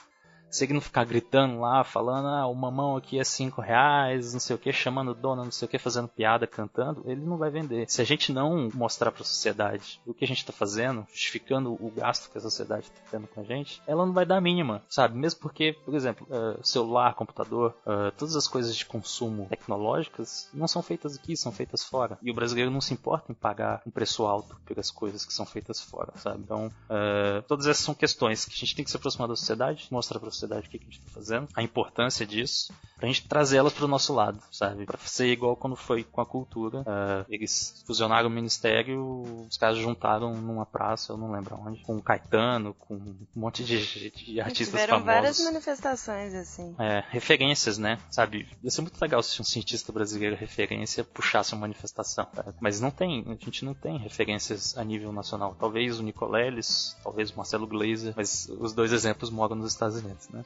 Se ele não ficar gritando lá, falando, ah, o mamão aqui é 5 reais, não sei o que, chamando dona, não sei o que, fazendo piada, cantando, ele não vai vender. Se a gente não mostrar para a sociedade o que a gente está fazendo, justificando o gasto que a sociedade está tendo com a gente, ela não vai dar a mínima, sabe? Mesmo porque, por exemplo, uh, celular, computador, uh, todas as coisas de consumo tecnológicas não são feitas aqui, são feitas fora. E o brasileiro não se importa em pagar um preço alto pelas coisas que são feitas fora, sabe? Então, uh, todas essas são questões que a gente tem que se aproximar da sociedade, mostrar para sociedade o que a gente está fazendo, a importância disso, pra gente trazer elas pro nosso lado, sabe? Pra ser igual quando foi com a cultura. Uh, eles fusionaram o ministério, os caras juntaram numa praça, eu não lembro onde, com o Caetano, com um monte de, de artistas Tiveram famosos. várias manifestações, assim. É, referências, né? Sabe? Ia ser muito legal se um cientista brasileiro referência puxasse uma manifestação. Tá? Mas não tem, a gente não tem referências a nível nacional. Talvez o Nicoleles, talvez o Marcelo Glazer, mas os dois exemplos moram nos Estados Unidos, né?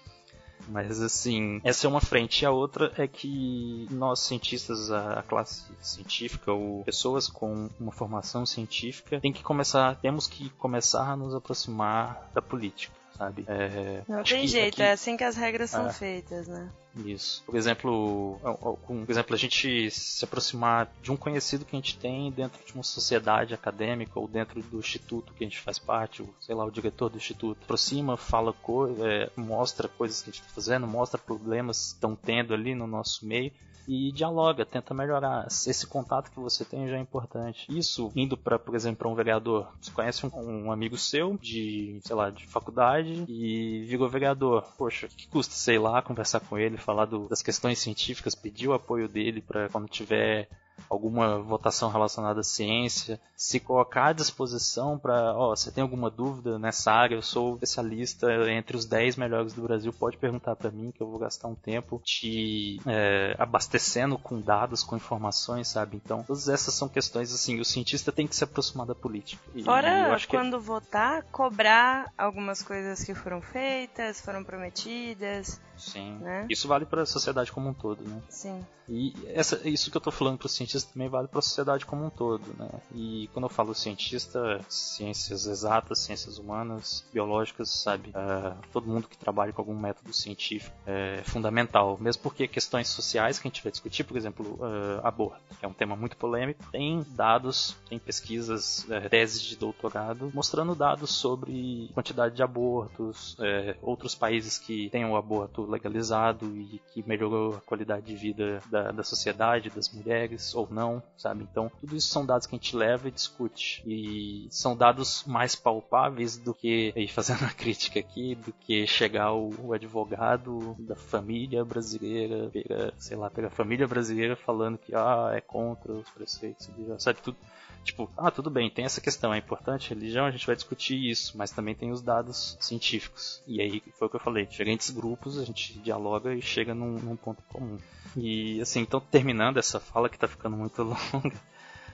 Mas assim, essa é uma frente. E a outra é que nós, cientistas, a classe científica, ou pessoas com uma formação científica, tem que começar, temos que começar a nos aproximar da política sabe? É, não tem jeito, aqui... é assim que as regras são é. feitas, né? Isso. Por exemplo, por exemplo, a gente se aproximar de um conhecido que a gente tem dentro de uma sociedade acadêmica ou dentro do instituto que a gente faz parte, ou, sei lá, o diretor do instituto. Aproxima, fala, co é, mostra coisas que a gente está fazendo, mostra problemas que estão tendo ali no nosso meio e dialoga, tenta melhorar. Esse contato que você tem já é importante. Isso indo para, por exemplo, um vereador. Você conhece um, um, amigo seu de, sei lá, de faculdade e virou vereador. Poxa, que custa, sei lá, conversar com ele, falar do, das questões científicas, pedir o apoio dele para quando tiver alguma votação relacionada à ciência, se colocar à disposição para, ó, oh, você tem alguma dúvida nessa área, eu sou especialista entre os 10 melhores do Brasil, pode perguntar para mim que eu vou gastar um tempo te é, abastecendo com dados, com informações, sabe? Então, todas essas são questões assim, o cientista tem que se aproximar da política. E, Fora e quando que... votar, cobrar algumas coisas que foram feitas, foram prometidas. Sim. Né? Isso vale para a sociedade como um todo, né? Sim. E essa, isso que eu tô falando para os cientistas também vale para a sociedade como um todo, né? E quando eu falo cientista, ciências exatas, ciências humanas, biológicas, sabe? Uh, todo mundo que trabalha com algum método científico é fundamental, mesmo porque questões sociais que a gente vai discutir, por exemplo, uh, aborto, que é um tema muito polêmico, tem dados, tem pesquisas, uh, teses de doutorado mostrando dados sobre quantidade de abortos, outros países que têm o aborto legalizado e que melhorou a qualidade de vida da, da sociedade, das mulheres ou não, sabe? Então, tudo isso são dados que a gente leva e discute. E são dados mais palpáveis do que, aí fazendo a crítica aqui, do que chegar o, advogado da família brasileira, pela, sei lá, pela família brasileira falando que ah, é contra os preceitos, sabe? Tudo, tipo, ah, tudo bem, tem essa questão, é importante religião, a gente vai discutir isso, mas também tem os dados científicos. E aí foi o que eu falei, diferentes grupos, a gente dialoga e chega num, num ponto comum. E assim, então terminando essa fala que tá ficando muito longa,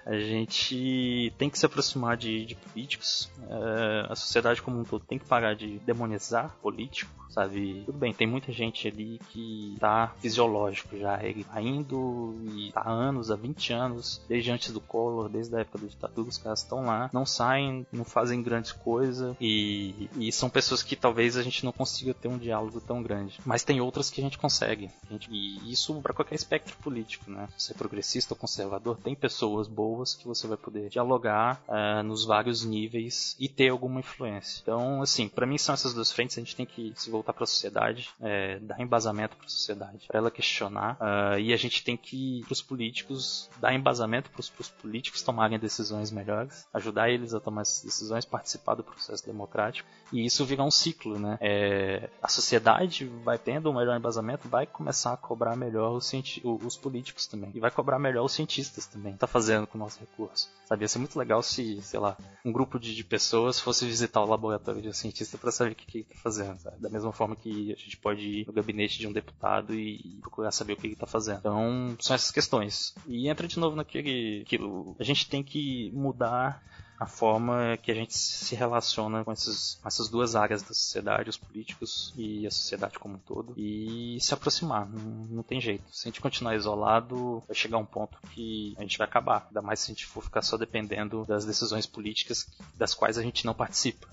a gente tem que se aproximar de, de políticos. É, a sociedade como um todo tem que parar de demonizar político sabe? Tudo bem, tem muita gente ali que tá fisiológico já, ele tá indo e tá há anos, há 20 anos, desde antes do Collor, desde a época da ditadura, os caras estão lá, não saem, não fazem grandes coisas e, e são pessoas que talvez a gente não consiga ter um diálogo tão grande. Mas tem outras que a gente consegue. A gente, e isso para qualquer espectro político, né? Ser progressista ou conservador, tem pessoas boas que você vai poder dialogar uh, nos vários níveis e ter alguma influência. Então, assim, para mim são essas duas frentes, a gente tem que se voltar para a sociedade, é, dar embasamento para a sociedade, para ela questionar. Uh, e a gente tem que, para os políticos, dar embasamento para os políticos tomarem decisões melhores, ajudar eles a tomar essas decisões, participar do processo democrático. E isso virar um ciclo, né? É, a sociedade vai tendo um melhor embasamento, vai começar a cobrar melhor os, os políticos também. E vai cobrar melhor os cientistas também. Tá fazendo com o nosso recurso. Sabia ser muito legal se, sei lá, um grupo de, de pessoas fosse visitar o laboratório de um cientista para saber o que, ele tá fazendo. Sabe? Da mesma forma que a gente pode ir no gabinete de um deputado e procurar saber o que ele está fazendo. Então, são essas questões. E entra de novo naquele. Aquilo, a gente tem que mudar a forma que a gente se relaciona com, esses, com essas duas áreas da sociedade, os políticos e a sociedade como um todo, e se aproximar. Não, não tem jeito. Se a gente continuar isolado, vai chegar um ponto que a gente vai acabar. Ainda mais se a gente for ficar só dependendo das decisões políticas das quais a gente não participa.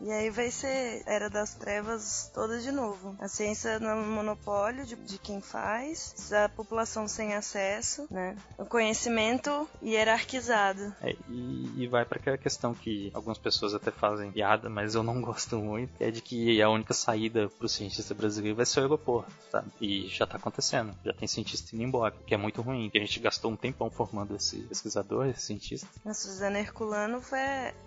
E aí vai ser Era das Trevas toda de novo. A ciência no monopólio de, de quem faz, a população sem acesso, né? O conhecimento hierarquizado. É, e, e, vai para aquela questão que algumas pessoas até fazem piada, mas eu não gosto muito, é de que a única saída para o cientista brasileiro vai ser o aeroporto, sabe? E já tá acontecendo. Já tem cientista indo embora, que é muito ruim, que a gente gastou um tempão formando esse pesquisador, esse cientista. A Suzana Herculano foi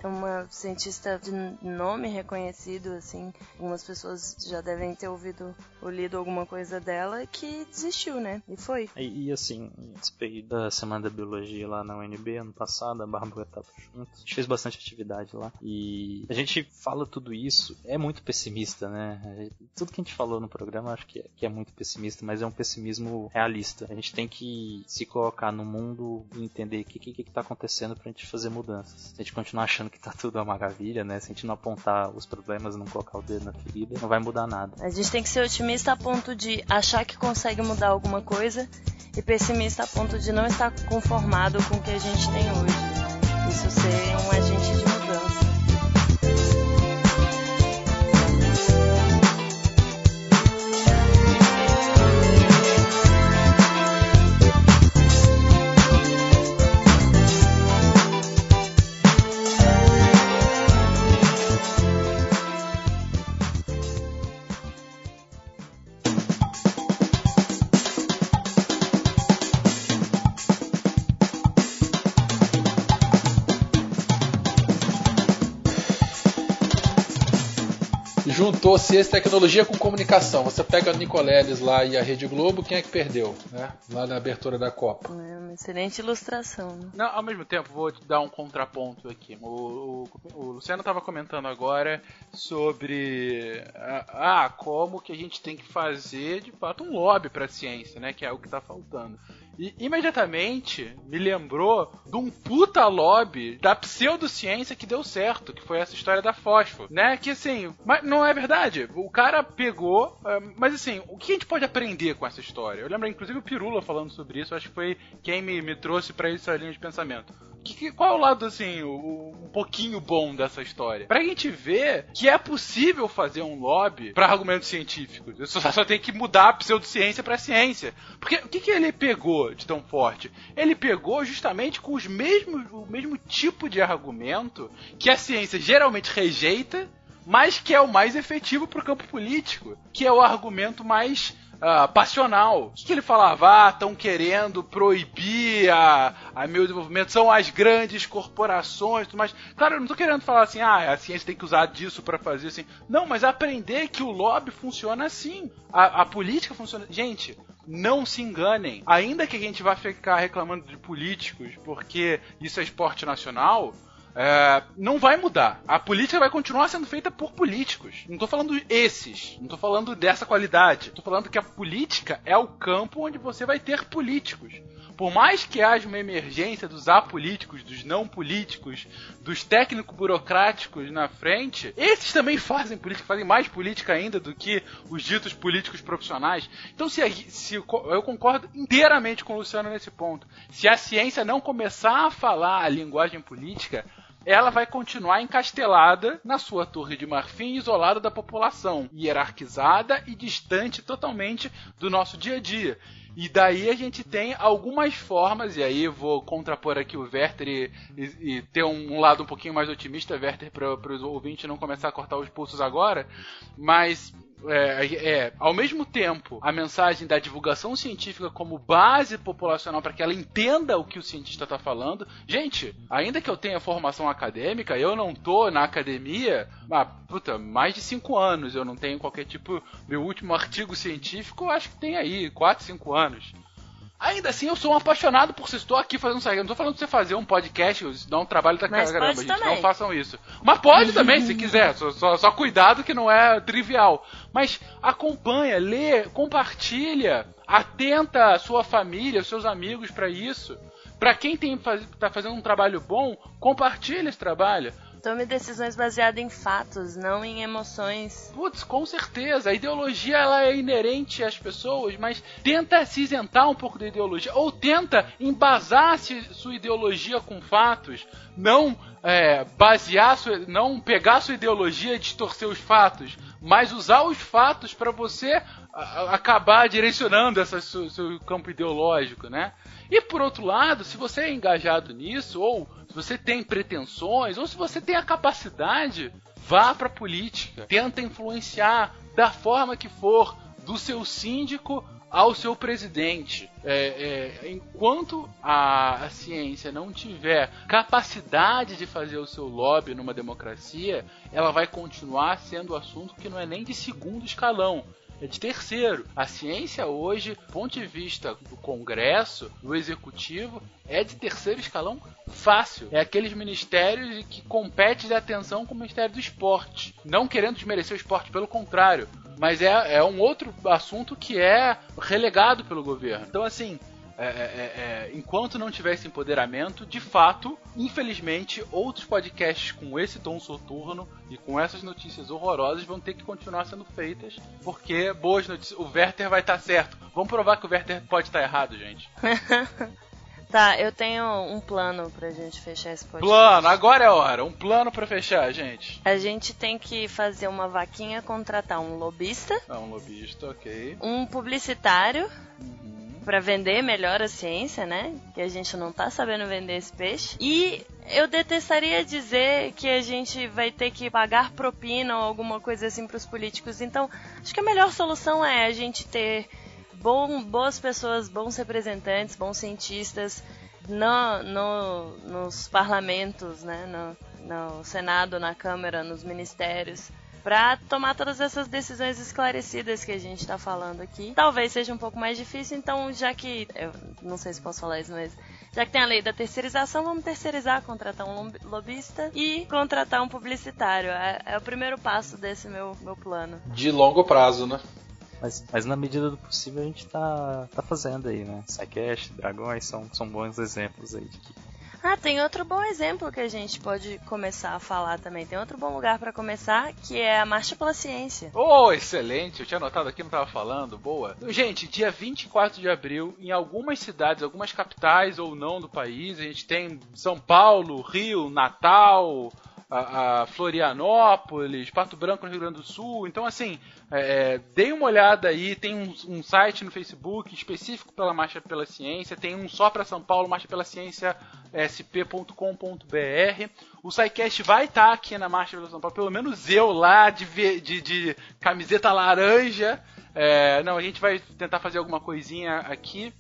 uma cientista de nome reconhecido, assim. Algumas pessoas já devem ter ouvido ou lido alguma coisa dela que desistiu, né? E foi. E, e assim, participei da Semana da Biologia lá na UNB ano passado, a Bárbara tava junto. A gente fez bastante atividade lá. E a gente fala tudo isso, é muito pessimista, né? Tudo que a gente falou no programa acho que é, que é muito pessimista, mas é um pessimismo realista. A gente tem que se colocar no mundo e entender o que, que, que tá acontecendo pra gente fazer mudanças. Se a gente continuar achando que tá tudo uma maravilha, né? Se a gente não apontar os problemas, não colocar o dedo na ferida, não vai mudar nada. A gente tem que ser otimista a ponto de achar que consegue mudar alguma coisa e pessimista a ponto de não estar conformado com o que a gente tem hoje. Isso ser um agente de e tecnologia com comunicação. Você pega a Nicoleles lá e a Rede Globo, quem é que perdeu, né? Lá na abertura da Copa. É uma excelente ilustração. Né? Não, ao mesmo tempo, vou te dar um contraponto aqui. O, o, o Luciano estava comentando agora sobre ah, como que a gente tem que fazer de fato um lobby para a ciência, né? Que é o que está faltando. E imediatamente me lembrou de um puta lobby da pseudociência que deu certo, que foi essa história da fósforo, né? Que assim, mas não é verdade. O cara pegou, é, mas assim, o que a gente pode aprender com essa história? Eu lembro inclusive o Pirula falando sobre isso, acho que foi quem me, me trouxe para essa linha de pensamento. Que, qual é o lado, assim, o, um pouquinho bom dessa história? Pra gente ver que é possível fazer um lobby para argumentos científicos. Só, só tem que mudar a pseudociência pra ciência. Porque o que, que ele pegou de tão forte? Ele pegou justamente com os mesmos, o mesmo tipo de argumento que a ciência geralmente rejeita, mas que é o mais efetivo pro campo político. Que é o argumento mais uh, passional. O que, que, ele falava? Ah, estão querendo proibir a, a meu desenvolvimento, são as grandes corporações, mas claro, eu não estou querendo falar assim, ah, a ciência tem que usar disso para fazer assim. Não, mas aprender que o lobby funciona assim. A, a política funciona. Gente, não se enganem. Ainda que a gente vá ficar reclamando de políticos porque isso é esporte nacional, é, não vai mudar. A política vai continuar sendo feita por políticos. Não tô falando esses, não tô falando dessa qualidade. Tô falando que a política é o campo onde você vai ter políticos. Por mais que haja uma emergência dos apolíticos, dos não políticos, dos técnico-burocráticos na frente, esses também fazem política, fazem mais política ainda do que os ditos políticos profissionais. Então, se, se eu concordo inteiramente com o Luciano nesse ponto. Se a ciência não começar a falar a linguagem política, ela vai continuar encastelada na sua torre de marfim, isolada da população, hierarquizada e distante totalmente do nosso dia a dia. E daí a gente tem algumas formas, e aí vou contrapor aqui o Werther e, e, e ter um, lado um pouquinho mais otimista, Werther, para os ouvintes não começar a cortar os pulsos agora, mas é, é, ao mesmo tempo, a mensagem da divulgação científica como base populacional para que ela entenda o que o cientista está falando. Gente, ainda que eu tenha formação acadêmica, eu não tô na academia há puta, mais de cinco anos. Eu não tenho qualquer tipo. Meu último artigo científico, acho que tem aí, 4, 5 anos. Ainda assim, eu sou um apaixonado por você. Estou aqui fazendo isso. Não tô falando de você fazer um podcast, isso dá um trabalho da Mas caramba, gente. Também. Não façam isso. Mas pode também, se quiser. Só, só, só, cuidado que não é trivial. Mas acompanha, lê, compartilha, atenta a sua família, seus amigos para isso. Para quem tem, tá fazendo um trabalho bom, compartilhe esse trabalho. Tome decisões baseadas em fatos, não em emoções. Putz, com certeza. A ideologia ela é inerente às pessoas, mas tenta se isentar um pouco da ideologia. Ou tenta embasar sua ideologia com fatos. Não é, basear, sua, não pegar sua ideologia e distorcer os fatos. Mas usar os fatos para você acabar direcionando esse seu, seu campo ideológico, né? E por outro lado, se você é engajado nisso, ou se você tem pretensões, ou se você tem a capacidade, vá para a política. Tenta influenciar da forma que for, do seu síndico ao seu presidente. É, é, enquanto a, a, ciência não tiver capacidade de fazer o seu lobby numa democracia, ela vai continuar sendo assunto que não é nem de segundo escalão de terceiro. A ciência hoje, do ponto de vista do Congresso, do Executivo, é de terceiro escalão fácil. É aqueles ministérios que competem de atenção com o Ministério do Esporte. Não querendo desmerecer o esporte, pelo contrário. Mas é, é um outro assunto que é relegado pelo governo. Então, assim, é, é, é, é, enquanto não tiver esse empoderamento, de fato, infelizmente, outros podcasts com esse tom soturno e com essas notícias horrorosas vão ter que continuar sendo feitas, porque boas notícias. O Werther vai estar tá certo. Vamos provar que o Werther pode estar tá errado, gente. Tá, eu tenho um plano pra gente fechar esse podcast. Plano, agora é a hora. Um plano pra fechar, gente. A gente tem que fazer uma vaquinha, contratar um lobista. Ah, um lobista, ok. Um publicitário. Uhum para vender melhor a ciência, né? Que a gente não tá sabendo vender esse peixe. E eu detestaria dizer que a gente vai ter que pagar propina ou alguma coisa assim para os políticos. Então, acho que a melhor solução é a gente ter bom, boas pessoas, bons representantes, bons cientistas no, no, nos parlamentos, né? No, no Senado, na Câmara, nos ministérios para tomar todas essas decisões esclarecidas que a gente está falando aqui. Talvez seja um pouco mais difícil, então já que eu não sei se posso falar isso, mas já que tem a lei da terceirização, vamos terceirizar, contratar um lobista e contratar um publicitário. É, é o primeiro passo desse meu, meu plano. De longo prazo, né? Mas, mas na medida do possível a gente tá, tá fazendo aí, né? Psycash, Dragões são, são bons exemplos aí de que ah, tem outro bom exemplo que a gente pode começar a falar também. Tem outro bom lugar para começar, que é a Marcha pela Ciência. Oh, excelente! Eu tinha anotado aqui, não tava falando. Boa. Gente, dia 24 de abril, em algumas cidades, algumas capitais ou não do país, a gente tem São Paulo, Rio, Natal, a, a Florianópolis, Pato Branco no Rio Grande do Sul. Então, assim, é, é, deem uma olhada aí. Tem um, um, site no Facebook específico pela Marcha pela Ciência. Tem um só para São Paulo, Marcha pela Ciência sp.com.br. O SciCast vai estar tá aqui na Marcha pela São Paulo, pelo menos eu lá de, de, de camiseta laranja. É, não, a gente vai tentar fazer alguma coisinha aqui.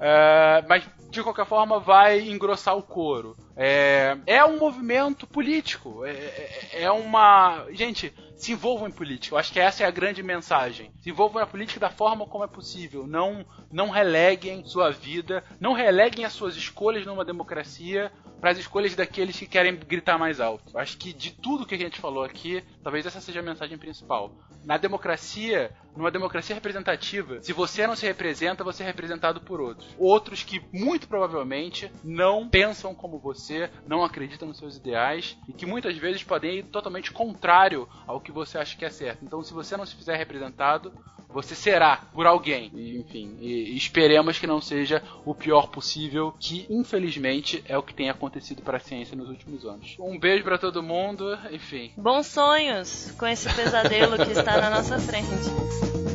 É, mas de qualquer forma vai engrossar o couro. É, é um movimento político. É, é, é, uma. Gente, se envolvam em política. Eu acho que essa é a grande mensagem. Se envolvam na política da forma como é possível. Não, não releguem sua vida, não releguem as suas escolhas numa democracia para as escolhas daqueles que querem gritar mais alto. Acho que de tudo que a gente falou aqui, talvez essa seja a mensagem principal. Na democracia, numa democracia representativa, se você não se representa, você é representado por outros. Outros que muito provavelmente não pensam como você, não acreditam nos seus ideais e que muitas vezes podem ir totalmente contrário ao que você acha que é certo. Então, se você não se fizer representado, você será por alguém. E, enfim, e, esperemos que não seja o pior possível, que infelizmente é o que tem acontecido para a ciência nos últimos anos. Um beijo para todo mundo, enfim. Bons sonhos com esse pesadelo que está na nossa frente.